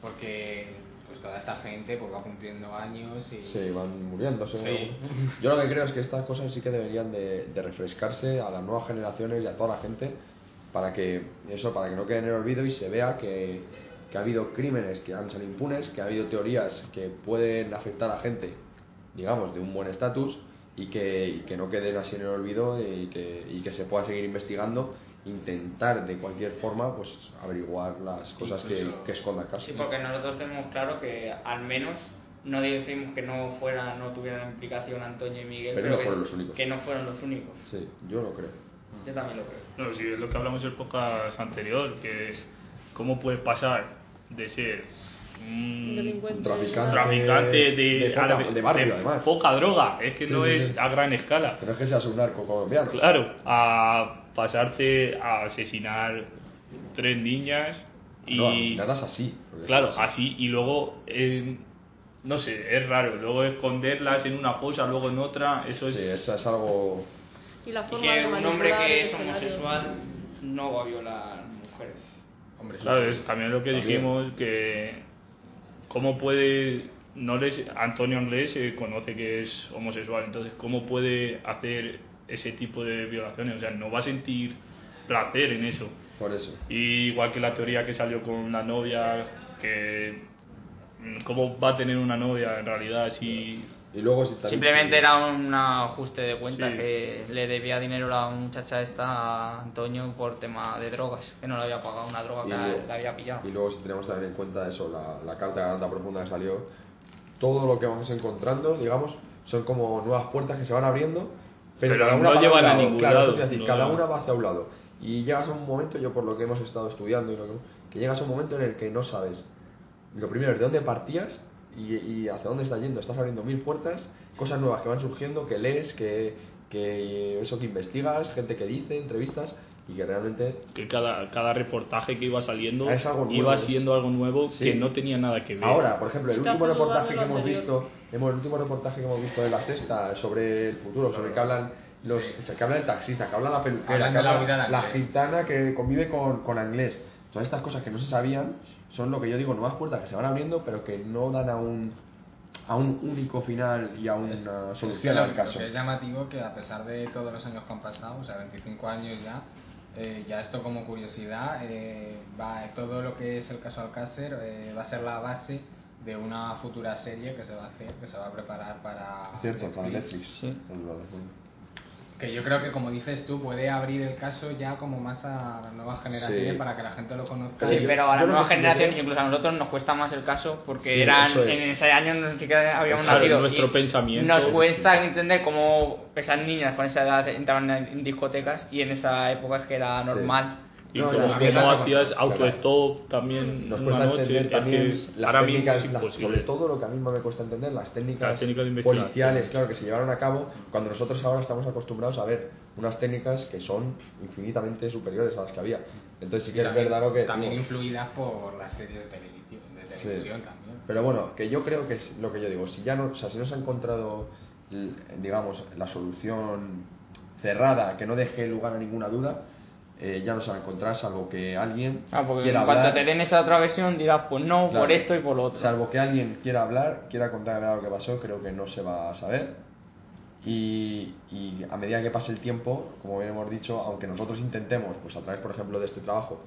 porque pues toda esta gente pues va cumpliendo años y... Sí, van muriéndose. Sí. Yo lo que creo es que estas cosas sí que deberían de, de refrescarse a las nuevas generaciones y a toda la gente para que eso, para que no quede en el olvido y se vea que, que ha habido crímenes que han salido impunes, que ha habido teorías que pueden afectar a gente, digamos, de un buen estatus y que, y que no queden así en el olvido y que, y que se pueda seguir investigando, intentar de cualquier forma pues averiguar las cosas que, Incluso- que esconda el caso. Sí, porque nosotros tenemos claro que al menos no decimos que no fuera, no tuvieran implicación Antonio y Miguel, Pero no que, fueron los únicos. que no fueron los únicos. Sí, yo lo creo. Yo también lo creo. No, sí, es lo que hablamos en el podcast anterior, que es cómo puede pasar de ser un Delincuente. traficante. traficante de, de poca- de barrio, de además. poca droga, es que Sí, no sí, es sí. a gran escala. No es que seas un narco colombiano. Claro, a pasarte a asesinar tres niñas y No, asesinadas así. claro, así y luego eh, no sé, es raro, luego esconderlas en una fosa, luego en otra, eso es Sí, eso es algo. Y la forma de que un hombre que es homosexual no va a violar mujeres. Hombre, Claro, es también lo que También. dijimos que cómo puede no les Antonio Anglés se conoce que es homosexual, entonces cómo puede hacer ese tipo de violaciones, o sea, no va a sentir placer en eso. Por eso. Y igual que la teoría que salió con la novia, que cómo va a tener una novia en realidad si Y luego si Simplemente si- era un ajuste de cuenta Sí. que le debía dinero la muchacha esta a Antonio por tema de drogas, que no le había pagado una droga Y que luego- le había pillado. Y luego si tenemos también en cuenta eso, la, la carta de garganta profunda que salió, todo lo que vamos encontrando, digamos, son como nuevas puertas que se van abriendo, pero, Pero cada no una va llevan un a lado, ningún claro, lado, a decir, no. cada una va hacia un lado. Y llegas a un momento, yo por lo que hemos estado estudiando, y lo que, que llegas a un momento en el que no sabes, lo primero es de dónde partías y, y hacia dónde estás yendo. Estás abriendo mil puertas, cosas nuevas que van surgiendo, que lees, que, que eso que investigas, gente que dice, entrevistas, y que realmente que cada, cada reportaje que iba saliendo Es algo nuevo, iba siendo algo nuevo Sí. que no tenía nada que ver. Ahora, por ejemplo, el último reportaje que hemos visto, hemos, el último reportaje que hemos visto de la sexta sobre el futuro, sobre que hablan los, o sea, que habla el taxista, que habla la peluquera, Hablan que la habla la, inglés. gitana que convive con, con inglés. Todas estas cosas que no se sabían son lo que yo digo, nuevas puertas que se van abriendo, pero que no dan a un a un único final y a una Es- solución es que al caso. es llamativo que a pesar de todos los años que han pasado, o sea, 25 años ya, eh, ya esto como curiosidad, eh, va, todo lo que es el caso Alcácer eh, va a ser la base de una futura serie que se va a hacer, que se va a preparar para Cierto, para Netflix. Sí. Es. Que yo creo que, como dices tú, puede abrir el caso ya como más a las nuevas generaciones Sí. para que la gente lo conozca. Sí, pero a las nuevas generaciones, incluso a nosotros, nos cuesta más el caso porque Sí, eran eso es. en ese año no habíamos Claro, nacido. nuestro y pensamiento. Nos cuesta entender cómo esas niñas con esa edad entraban en discotecas y en esa época es que era normal. Y No, como nos que cuesta- no hacías claro. autostop también Nos una cuesta noche, entender es también que las mismo técnicas, es las- imposible. sobre todo lo que a mí me cuesta entender, las técnicas, Las técnicas de policiales, claro, que se llevaron a cabo cuando nosotros ahora estamos acostumbrados a ver unas técnicas que son infinitamente superiores a las que había. Entonces sí que es también, verdad lo que... también digo. influidas por las series de televisión, de Sí. televisión también. Pero bueno, que yo creo que es lo que yo digo, si ya no, o sea, si no se ha encontrado, digamos, la solución cerrada que no deje lugar a ninguna duda, eh, ya no se va a encontrar salvo que alguien Ah, porque quiera en cuanto hablar. te den esa otra versión dirás, pues no, Claro. por esto y por lo otro. Salvo que alguien quiera hablar, quiera contar lo que pasó, creo que no se va a saber. Y, y a medida que pase el tiempo, como bien hemos dicho, aunque nosotros intentemos, pues a través, por ejemplo, de este trabajo,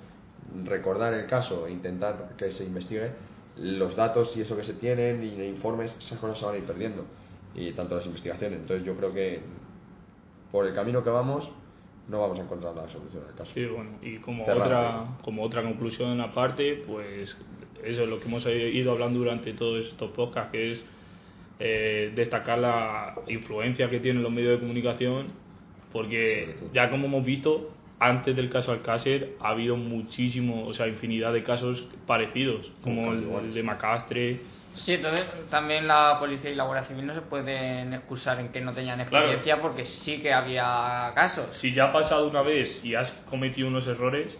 recordar el caso e intentar que se investigue, los datos y eso que se tienen y informes, esas cosas se van a ir perdiendo. Y tanto las investigaciones. Entonces yo creo que por el camino que vamos, no vamos a encontrar la solución al caso. Sí, bueno, y como otra, como otra conclusión aparte, pues eso es lo que hemos ido hablando durante todos estos podcasts, que es eh, destacar la influencia que tienen los medios de comunicación, porque ya como hemos visto, antes del caso Alcácer ha habido muchísimo, o sea, infinidad de casos parecidos, como el de Macastre. Sí, entonces también la policía y la Guardia Civil no se pueden excusar en que no tenían experiencia porque sí que había casos. Si ya ha pasado una vez y has cometido unos errores,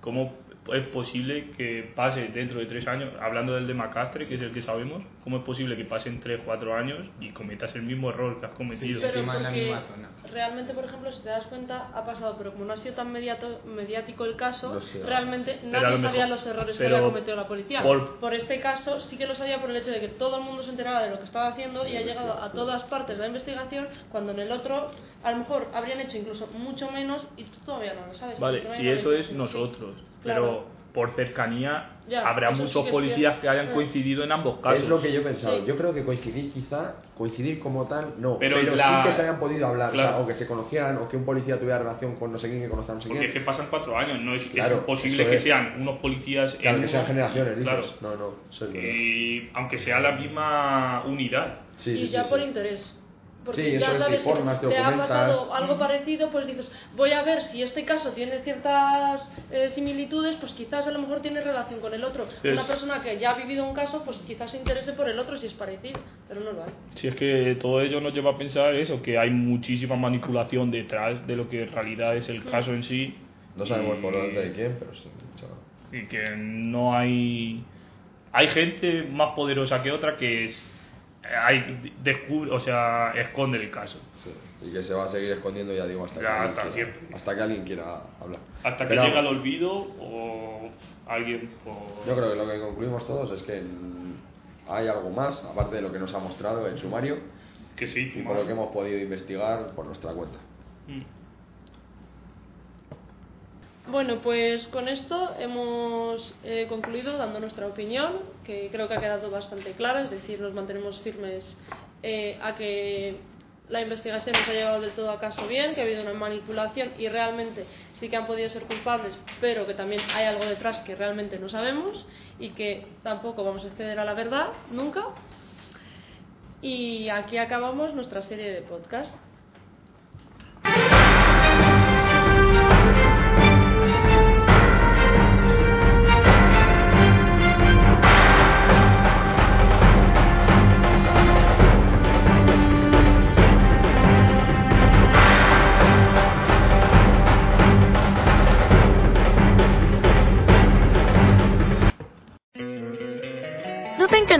¿cómo es posible que pase dentro de tres años, hablando del de Macastre, que es el que sabemos, cómo es posible que pasen tres, cuatro años y cometas el mismo error que has cometido? Pero en la misma zona. realmente, por ejemplo, si te das cuenta, ha pasado, pero como no ha sido tan mediato- mediático el caso, realmente nadie lo sabía los errores pero que había cometido la policía. por- Por... este caso sí que lo sabía por el hecho de que todo el mundo se enteraba de lo que estaba haciendo y ha llegado a todas partes de la investigación, cuando en el otro a lo mejor habrían hecho incluso mucho menos y tú todavía no lo sabes. Vale, si eso es nosotros, Claro. pero por cercanía Ya, habrá sí muchos que policías que hayan Eh. coincidido en ambos casos. Es lo que yo he pensado. Sí. Yo creo que coincidir quizá, coincidir como tal, no. Pero Pero, la- sí que se hayan podido hablar, o sea, o que se conocieran, o que un policía tuviera relación con no sé quién que conozca a no sé Porque es que pasan cuatro años, no es, Claro, es imposible eso que es. sean unos policías Claro, en que sean generaciones, dices. Claro. No, no, eso es verdad. Y aunque sea la misma unidad. Sí, y sí, ya sí, por sí. interés. Porque Sí, ya sabes que te te ha pasado algo parecido, pues dices, voy a ver si este caso tiene ciertas eh, similitudes, pues quizás a lo mejor tiene relación con el otro. Una es- persona que ya ha vivido un caso, pues quizás se interese por el otro si es parecido, pero no lo hay. Si es que todo ello nos lleva a pensar eso, que hay muchísima manipulación detrás de lo que en realidad es el caso en sí. No sabemos y- por dónde de quién, pero sí. chaval. Y que no hay. Hay gente más poderosa que otra que es. Hay, descubre, o sea, esconde el caso. Sí. Y que se va a seguir escondiendo, ya digo, hasta, Ya, que, alguien hasta quiera, siempre. hasta que alguien quiera hablar. Hasta que Pero llega al vamos, olvido o alguien. o- Yo creo que lo que concluimos todos es que hay algo más, aparte de lo que nos ha mostrado el sumario, que sí, y por lo que hemos podido investigar por nuestra cuenta. Mm. Bueno, pues con esto hemos eh, concluido dando nuestra opinión, que creo que ha quedado bastante clara, es decir, nos mantenemos firmes eh, a que la investigación nos ha llevado del todo a caso bien, que ha habido una manipulación y realmente sí que han podido ser culpables, pero que también hay algo detrás que realmente no sabemos y que tampoco vamos a acceder a la verdad nunca. Y aquí acabamos nuestra serie de podcast.